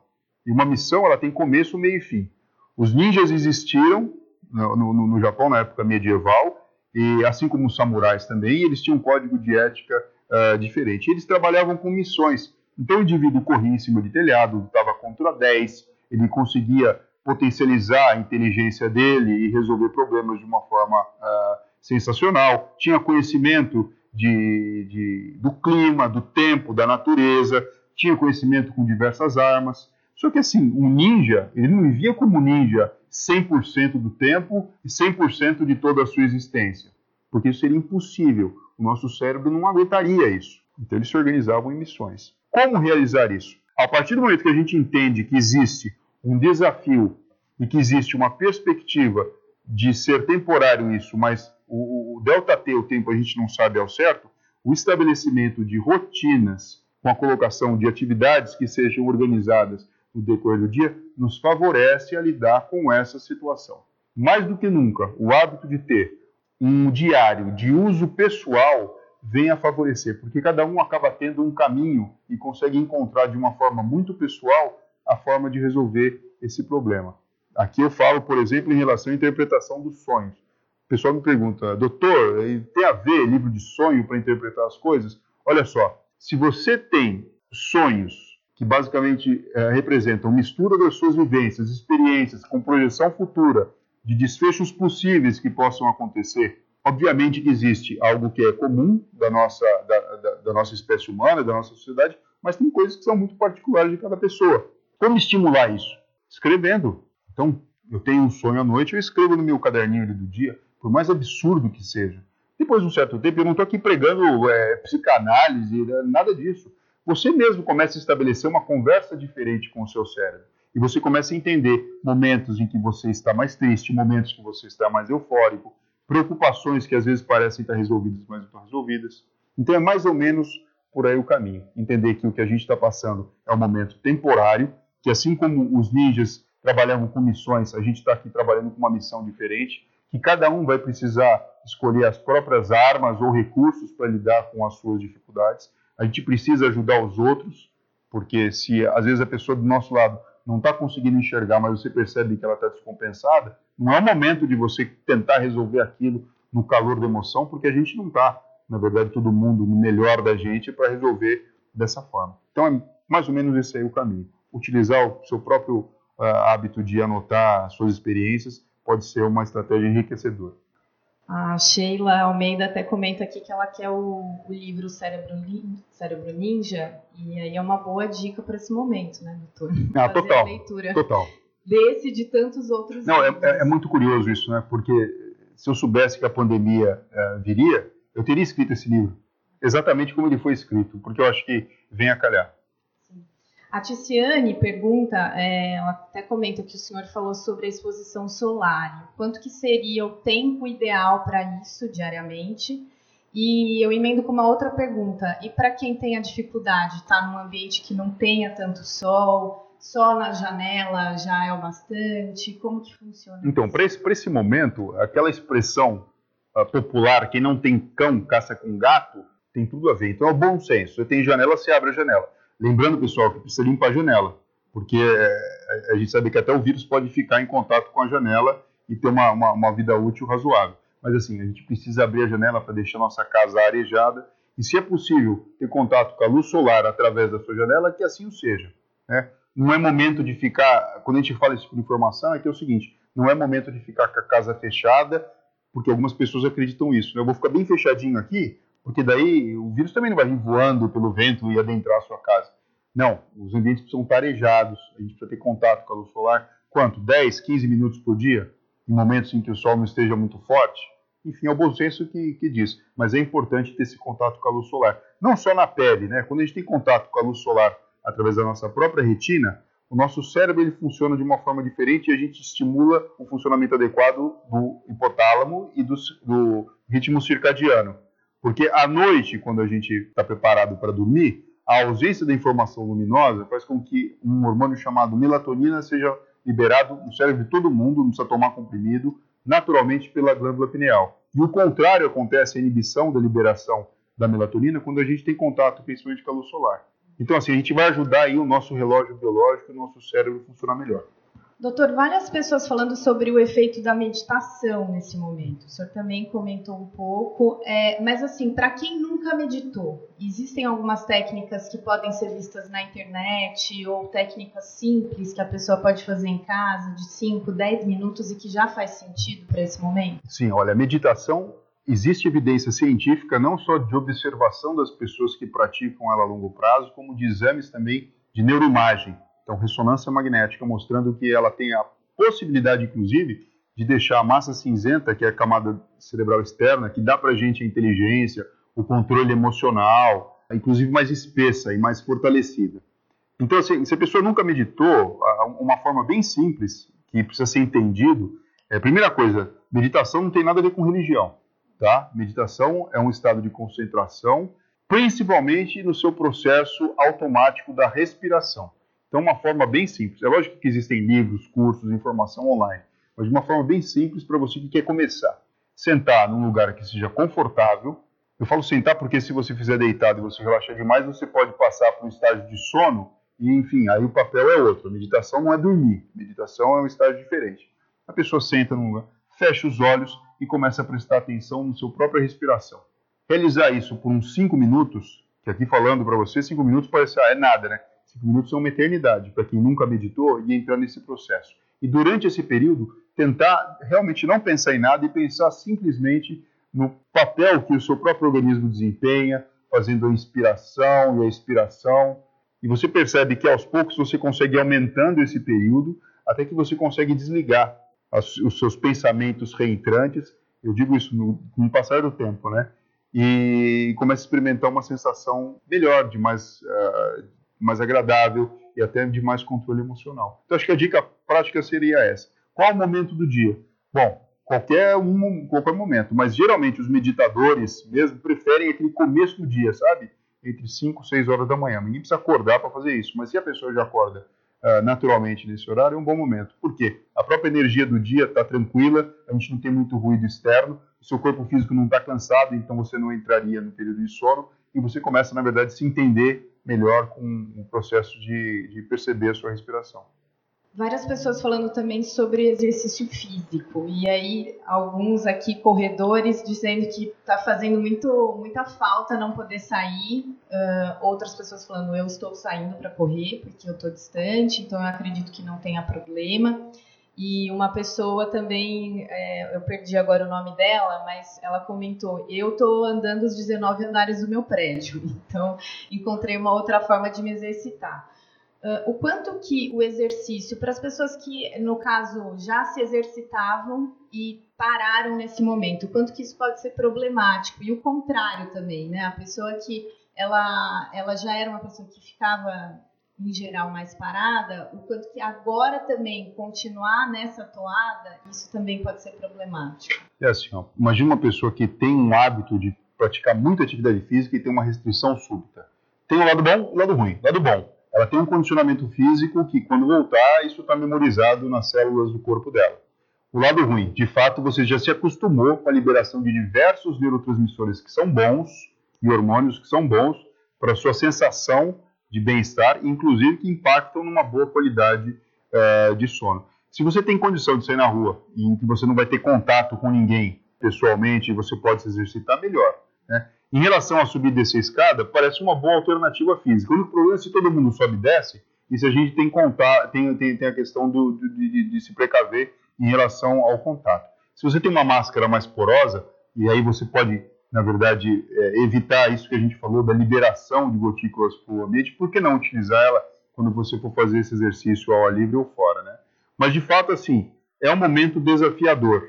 Speaker 3: E uma missão ela tem começo, meio e fim. Os ninjas existiram no, no, no, Japão na época medieval, e assim como os samurais também, eles tinham um código de ética uh, diferente. Eles trabalhavam com missões. Então o indivíduo corria em cima de telhado, lutava contra 10, ele conseguia potencializar a inteligência dele e resolver problemas de uma forma uh, sensacional, tinha conhecimento de, de, do clima, do tempo, da natureza, tinha conhecimento com diversas armas. Só que assim, um ninja, ele não vivia como ninja 100% do tempo e 100% de toda a sua existência, porque isso seria impossível. O nosso cérebro não aguentaria isso. Então eles se organizavam em missões. Como realizar isso? A partir do momento que a gente entende que existe um desafio e que existe uma perspectiva de ser temporário isso, mas o, o delta T, o tempo a gente não sabe ao certo, o estabelecimento de rotinas com a colocação de atividades que sejam organizadas no decorrer do dia, nos favorece a lidar com essa situação. Mais do que nunca, o hábito de ter um diário de uso pessoal vem a favorecer, porque cada um acaba tendo um caminho e consegue encontrar de uma forma muito pessoal a forma de resolver esse problema. Aqui eu falo, por exemplo, em relação à interpretação dos sonhos. O pessoal me pergunta, doutor, tem a ver livro de sonho para interpretar as coisas? Olha só, se você tem sonhos que basicamente é, representam mistura das suas vivências, experiências, com projeção futura, de desfechos possíveis que possam acontecer. Obviamente que existe algo que é comum da nossa, da, da, da nossa espécie humana, da nossa sociedade, mas tem coisas que são muito particulares de cada pessoa. Como estimular isso? Escrevendo. Então, eu tenho um sonho à noite, eu escrevo no meu caderninho do dia, por mais absurdo que seja. Depois de um certo tempo, eu não estou aqui pregando é, psicanálise, nada disso você mesmo começa a estabelecer uma conversa diferente com o seu cérebro. E você começa a entender momentos em que você está mais triste, momentos que você está mais eufórico, preocupações que às vezes parecem estar resolvidas, mas não estão resolvidas. Então é mais ou menos por aí o caminho. Entender que o que a gente está passando é um momento temporário, que assim como os ninjas trabalhavam com missões, a gente está aqui trabalhando com uma missão diferente, que cada um vai precisar escolher as próprias armas ou recursos para lidar com as suas dificuldades a gente precisa ajudar os outros, porque se às vezes a pessoa do nosso lado não está conseguindo enxergar, mas você percebe que ela está descompensada, não é o momento de você tentar resolver aquilo no calor da emoção, porque a gente não está, na verdade, todo mundo no melhor da gente para resolver dessa forma. Então é mais ou menos esse aí o caminho. Utilizar o seu próprio uh, hábito de anotar suas experiências pode ser uma estratégia enriquecedora.
Speaker 4: A Sheila Almeida até comenta aqui que ela quer o, o livro Cérebro, Cérebro, Ninja, e aí é uma boa dica para esse momento, né, doutor?
Speaker 3: Ah, Fazer total, leitura total.
Speaker 4: desse e de tantos outros
Speaker 3: Não, é, é, é, muito curioso isso, né? Porque se eu soubesse que a pandemia é, viria, eu teria escrito esse livro, exatamente como ele foi escrito, porque eu acho que vem a calhar.
Speaker 4: A Ticiane pergunta, é, ela até comenta que o senhor falou sobre a exposição solar. Quanto que seria o tempo ideal para isso diariamente? E eu emendo com uma outra pergunta. E para quem tem a dificuldade, está num ambiente que não tenha tanto sol, só na janela já é o bastante? Como que funciona?
Speaker 3: Então, para esse, esse momento, aquela expressão uh, popular, quem não tem cão caça com gato, tem tudo a ver. Então é o bom senso. Você tem janela, você abre a janela. Lembrando, pessoal, que precisa limpar a janela, porque é, a gente sabe que até o vírus pode ficar em contato com a janela e ter uma, uma, uma vida útil razoável. Mas assim, a gente precisa abrir a janela para deixar nossa casa arejada e, se é possível, ter contato com a luz solar através da sua janela, que assim o seja. Né? não é momento de ficar. Quando a gente fala esse tipo de informação, é que é o seguinte: não é momento de ficar com a casa fechada, porque algumas pessoas acreditam isso. Né? Eu vou ficar bem fechadinho aqui, porque daí o vírus também não vai vir voando pelo vento e adentrar a sua casa. Não, os ambientes precisam estar arejados, a gente precisa ter contato com a luz solar. Quanto? 10, 15 minutos por dia? Em momentos em que o sol não esteja muito forte? Enfim, é o bom senso que, que diz. Mas é importante ter esse contato com a luz solar. Não só na pele, né? Quando a gente tem contato com a luz solar através da nossa própria retina, o nosso cérebro ele funciona de uma forma diferente e a gente estimula o funcionamento adequado do hipotálamo e do, do ritmo circadiano. Porque à noite, quando a gente está preparado para dormir, a ausência da informação luminosa faz com que um hormônio chamado melatonina seja liberado no cérebro de todo mundo, não precisa tomar comprimido, naturalmente pela glândula pineal. E o contrário acontece, a inibição da liberação da melatonina quando a gente tem contato principalmente com a luz solar. Então, assim, a gente vai ajudar aí o nosso relógio biológico, o nosso cérebro funcionar melhor.
Speaker 4: Doutor, várias pessoas falando sobre o efeito da meditação nesse momento. O senhor também comentou um pouco, é, mas assim, para quem nunca meditou, existem algumas técnicas que podem ser vistas na internet ou técnicas simples que a pessoa pode fazer em casa de 5, 10 minutos e que já faz sentido para esse momento?
Speaker 3: Sim, olha, a meditação existe evidência científica não só de observação das pessoas que praticam ela a longo prazo, como de exames também de neuroimagem então, ressonância magnética mostrando que ela tem a possibilidade, inclusive, de deixar a massa cinzenta, que é a camada cerebral externa, que dá para a gente a inteligência, o controle emocional, inclusive mais espessa e mais fortalecida. Então, assim, se a pessoa nunca meditou, uma forma bem simples, que precisa ser entendido, é, primeira coisa, meditação não tem nada a ver com religião, tá? Meditação é um estado de concentração, principalmente no seu processo automático da respiração. Então, uma forma bem simples. É lógico que existem livros, cursos, informação online, mas de uma forma bem simples para você que quer começar. Sentar num lugar que seja confortável. Eu falo sentar porque se você fizer deitado e você relaxar demais, você pode passar para um estágio de sono e, enfim, aí o papel é outro. A meditação não é dormir. A meditação é um estágio diferente. A pessoa senta num lugar, fecha os olhos e começa a prestar atenção na sua própria respiração. Realizar isso por uns 5 minutos, que aqui falando para você, 5 minutos parece, ah, é nada, né? Cinco minutos é uma eternidade para quem nunca meditou e entrar nesse processo. E durante esse período, tentar realmente não pensar em nada e pensar simplesmente no papel que o seu próprio organismo desempenha, fazendo a inspiração e a expiração. E você percebe que aos poucos você consegue aumentando esse período até que você consegue desligar os seus pensamentos reentrantes. Eu digo isso no, no passar do tempo, né? E começa a experimentar uma sensação melhor, de mais, uh, mais agradável e até de mais controle emocional. Então, acho que a dica prática seria essa. Qual o momento do dia? Bom, qualquer, um, qualquer momento, mas geralmente os meditadores mesmo preferem aquele começo do dia, sabe? Entre 5 e 6 horas da manhã. Ninguém precisa acordar para fazer isso, mas se a pessoa já acorda uh, naturalmente nesse horário, é um bom momento. Por quê? A própria energia do dia está tranquila, a gente não tem muito ruído externo, o seu corpo físico não está cansado, então você não entraria no período de sono, e você começa, na verdade, a se entender melhor com o processo de, de perceber a sua respiração.
Speaker 4: Várias pessoas falando também sobre exercício físico. E aí, alguns aqui corredores dizendo que está fazendo muito, muita falta não poder sair. Uh, outras pessoas falando, eu estou saindo para correr porque eu estou distante, então eu acredito que não tenha problema. E uma pessoa também, é, eu perdi agora o nome dela, mas ela comentou: eu estou andando os 19 andares do meu prédio, então encontrei uma outra forma de me exercitar. Uh, o quanto que o exercício, para as pessoas que, no caso, já se exercitavam e pararam nesse momento, o quanto que isso pode ser problemático? E o contrário também, né? A pessoa que ela, ela já era uma pessoa que ficava em geral mais parada, o quanto que agora também continuar nessa toada, isso também pode ser problemático.
Speaker 3: É assim, ó, imagina uma pessoa que tem um hábito de praticar muita atividade física e tem uma restrição súbita. Tem o lado bom e o lado ruim. Lado bom, ela tem um condicionamento físico que quando voltar, isso está memorizado nas células do corpo dela. O lado ruim, de fato, você já se acostumou com a liberação de diversos neurotransmissores que são bons e hormônios que são bons para sua sensação de bem-estar, inclusive que impactam numa boa qualidade uh, de sono. Se você tem condição de sair na rua e que você não vai ter contato com ninguém pessoalmente você pode se exercitar, melhor. Né? Em relação a subir e descer a escada, parece uma boa alternativa física. O único problema é se todo mundo sobe e desce, e se a gente tem tem, tem, tem a questão do, de, de, de se precaver em relação ao contato. Se você tem uma máscara mais porosa, e aí você pode, na verdade, é, evitar isso que a gente falou da liberação de gotículas para o ambiente, por que não utilizar ela quando você for fazer esse exercício ao ar livre ou fora, né? Mas de fato, assim, é um momento desafiador.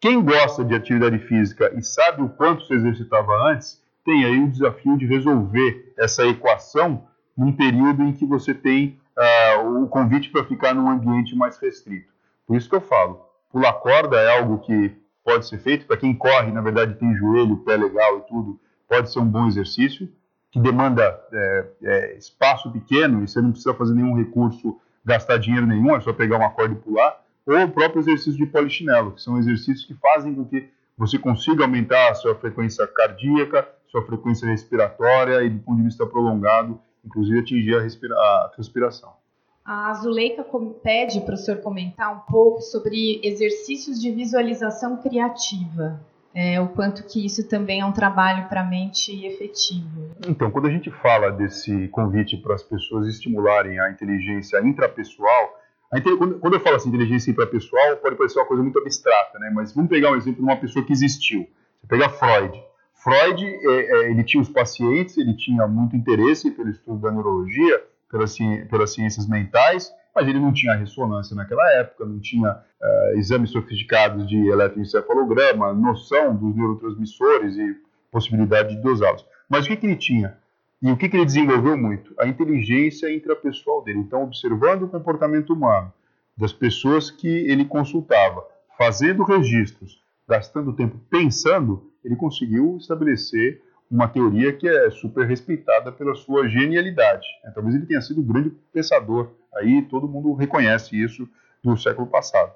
Speaker 3: Quem gosta de atividade física e sabe o quanto se exercitava antes, tem aí o desafio de resolver essa equação num período em que você tem uh, o convite para ficar num ambiente mais restrito. Por isso que eu falo, pular corda é algo que pode ser feito para quem corre, na verdade tem joelho, pé legal e tudo, pode ser um bom exercício que demanda é, é, espaço pequeno e você não precisa fazer nenhum recurso, gastar dinheiro nenhum, é só pegar uma corda e pular, ou o próprio exercício de polichinelo, que são exercícios que fazem com que você consiga aumentar a sua frequência cardíaca, sua frequência respiratória e, do ponto de vista prolongado, inclusive atingir a, respira a respiração.
Speaker 4: A Zuleika pede para o senhor comentar um pouco sobre exercícios de visualização criativa. É, o quanto que isso também é um trabalho para a mente efetivo.
Speaker 3: Então, quando a gente fala desse convite para as pessoas estimularem a inteligência intrapessoal, a quando eu falo assim, inteligência intrapessoal, pode parecer uma coisa muito abstrata, né? mas vamos pegar um exemplo de uma pessoa que existiu. Você pega Freud. Freud, é, é, ele tinha os pacientes, ele tinha muito interesse pelo estudo da neurologia, pelas, pelas ciências mentais, mas ele não tinha ressonância naquela época, não tinha uh, exames sofisticados de eletroencefalograma, noção dos neurotransmissores e possibilidade de dosá-los. Mas o que, que ele tinha? E o que, que ele desenvolveu muito? A inteligência intrapessoal dele. Então, observando o comportamento humano das pessoas que ele consultava, fazendo registros, gastando tempo pensando, ele conseguiu estabelecer uma teoria que é super respeitada pela sua genialidade. Né? Talvez ele tenha sido um grande pensador, aí todo mundo reconhece isso do século passado.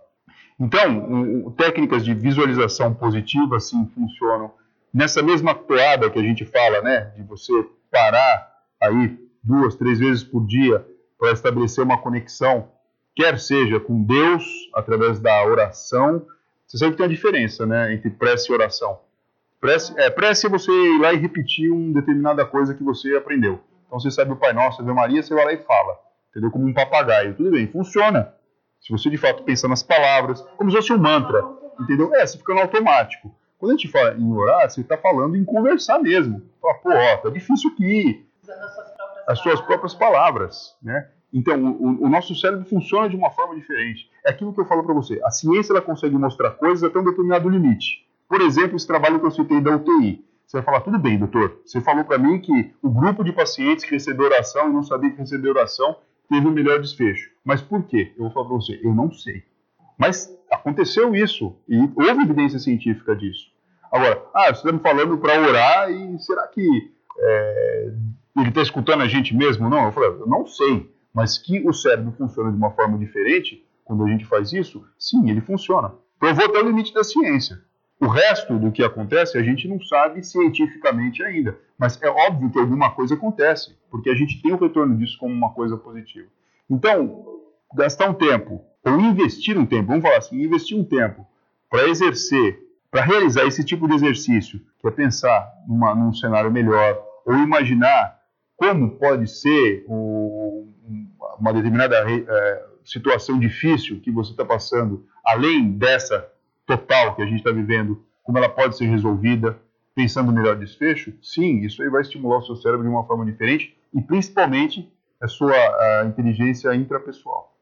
Speaker 3: Então, técnicas de visualização positiva, sim, funcionam nessa mesma toada que a gente fala, né, de você parar aí duas, três vezes por dia para estabelecer uma conexão, quer seja com Deus, através da oração. Você sabe que tem uma diferença, né, entre prece e oração. Prece é, prece é você ir lá e repetir uma determinada coisa que você aprendeu. Então você sabe o Pai Nosso, Ave Maria, você vai lá e fala. Entendeu? Como um papagaio. Tudo bem, funciona. Se você de fato pensar nas palavras, como se fosse um mantra. Entendeu? É, você fica no automático. Quando a gente fala em orar, você está falando em conversar mesmo. Fala, pô, ó, tá difícil aqui.
Speaker 4: As suas próprias
Speaker 3: palavras. Né? Então, o, o, nosso cérebro funciona de uma forma diferente. É aquilo que eu falo para você. A ciência ela consegue mostrar coisas até um determinado limite. Por exemplo, esse trabalho que eu citei da UTI. Você vai falar, tudo bem, doutor. Você falou para mim que o grupo de pacientes que recebeu oração e não sabia que recebeu oração teve o um melhor desfecho. Mas por quê? Eu vou falar para você, eu não sei. Mas aconteceu isso e houve evidência científica disso. Agora, ah, você está me falando para orar e será que é, ele está escutando a gente mesmo? Não, eu falei, eu não sei. Mas que o cérebro funciona de uma forma diferente quando a gente faz isso, sim, ele funciona. Provou até o limite da ciência. O resto do que acontece a gente não sabe cientificamente ainda, mas é óbvio que alguma coisa acontece, porque a gente tem o retorno disso como uma coisa positiva. Então, gastar um tempo, ou investir um tempo, vamos falar assim, investir um tempo para exercer, para realizar esse tipo de exercício, que é pensar numa, num cenário melhor, ou imaginar como pode ser o, uma determinada é, situação difícil que você está passando, além dessa total que a gente está vivendo, como ela pode ser resolvida, pensando no melhor desfecho, sim, isso aí vai estimular o seu cérebro de uma forma diferente e principalmente a sua a inteligência intrapessoal.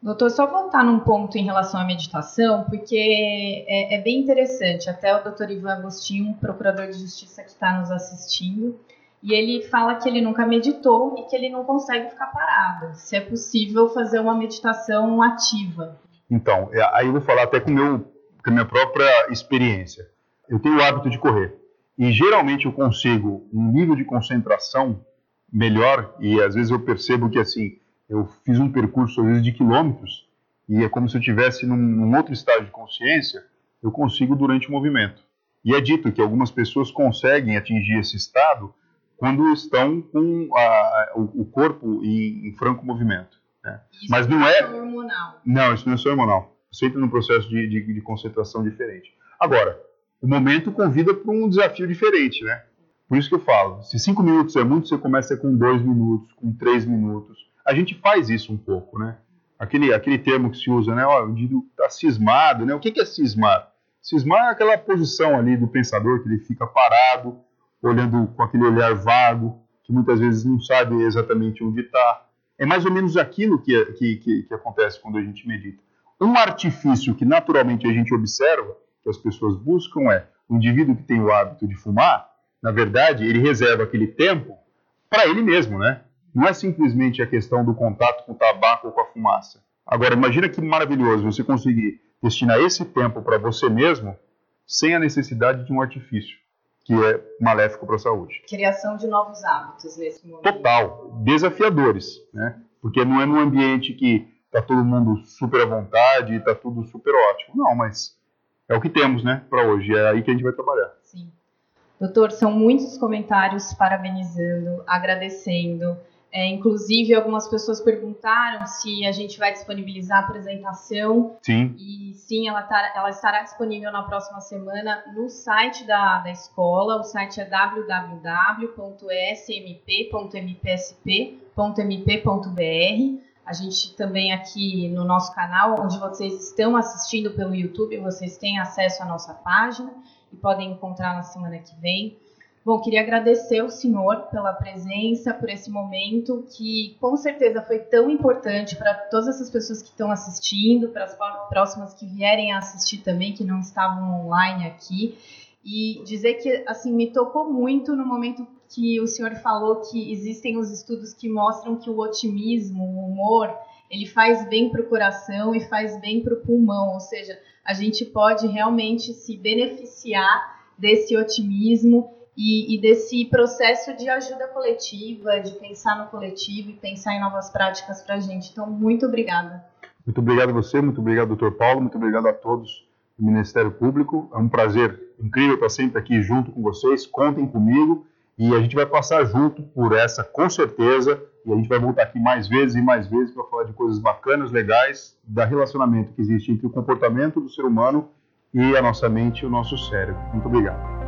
Speaker 4: Doutor, só voltar num ponto em relação à meditação, porque é, é bem interessante. Até o doutor Ivan Agostinho, procurador de justiça que está nos assistindo, e ele fala que ele nunca meditou e que ele não consegue ficar parado. Se é possível fazer uma meditação ativa.
Speaker 3: Então, é, aí eu vou falar até com o meu com a minha própria experiência. Eu tenho o hábito de correr e geralmente eu consigo um nível de concentração melhor e às vezes eu percebo que assim eu fiz um percurso às vezes de quilômetros e é como se eu tivesse num, num outro estágio de consciência. Eu consigo durante o movimento. E é dito que algumas pessoas conseguem atingir esse estado quando estão com a, o, o, corpo em, em franco movimento. Né?
Speaker 4: Mas não é hormonal.
Speaker 3: Não, isso não é só hormonal sempre num processo de, de, de concentração diferente. Agora, o momento convida para um desafio diferente, né? Por isso que eu falo, se cinco minutos é muito, você começa com dois minutos, com três minutos. a gente faz isso um pouco, né? Aquele, aquele termo que se usa, né? Ó, o indivíduo está cismado, né? O que, que é cismar? Cismar é aquela posição ali do pensador que ele fica parado, olhando com aquele olhar vago, que muitas vezes não sabe exatamente onde está. É mais ou menos aquilo que, que, que, que acontece quando a gente medita. Um artifício que naturalmente a gente observa, que as pessoas buscam, é o indivíduo que tem o hábito de fumar, na verdade, ele reserva aquele tempo para ele mesmo, né? Não é simplesmente a questão do contato com o tabaco ou com a fumaça. Agora, imagina que maravilhoso você conseguir destinar esse tempo para você mesmo sem a necessidade de um artifício que é maléfico para a saúde.
Speaker 4: Criação de novos hábitos nesse momento.
Speaker 3: Total, desafiadores, né? Porque não é num ambiente que está todo mundo super à vontade e está tudo super ótimo. Não, mas é o que temos, né, para hoje. É aí que a gente vai trabalhar.
Speaker 4: Sim. Doutor, são muitos comentários parabenizando, agradecendo. É, inclusive, algumas pessoas perguntaram se a gente vai disponibilizar a apresentação.
Speaker 3: Sim.
Speaker 4: E sim, ela, tá, ela estará disponível na próxima semana no site da, da escola. O site é www.smp.mpsp.mpsp.mp.br. A gente também aqui no nosso canal, onde vocês estão assistindo pelo YouTube, vocês têm acesso à nossa página e podem encontrar na semana que vem. Bom, queria agradecer ao senhor pela presença, por esse momento que com certeza foi tão importante para todas essas pessoas que estão assistindo, para as próximas que vierem a assistir também, que não estavam online aqui. E dizer que assim me tocou muito no momento que o senhor falou que existem os estudos que mostram que o otimismo, o humor, ele faz bem para o coração e faz bem para o pulmão, ou seja, a gente pode realmente se beneficiar desse otimismo e, e, desse processo de ajuda coletiva, de pensar no coletivo e pensar em novas práticas para a gente. Então, muito obrigada.
Speaker 3: Muito obrigado a você, muito obrigado, doutor Paulo, muito obrigado a todos do Ministério Público. É um prazer incrível estar sempre aqui junto com vocês. Contem comigo e a gente vai passar junto por essa, com certeza. E a gente vai voltar aqui mais vezes e mais vezes para falar de coisas bacanas, legais, da relacionamento que existe entre o comportamento do ser humano e a nossa mente e o nosso cérebro. Muito obrigado.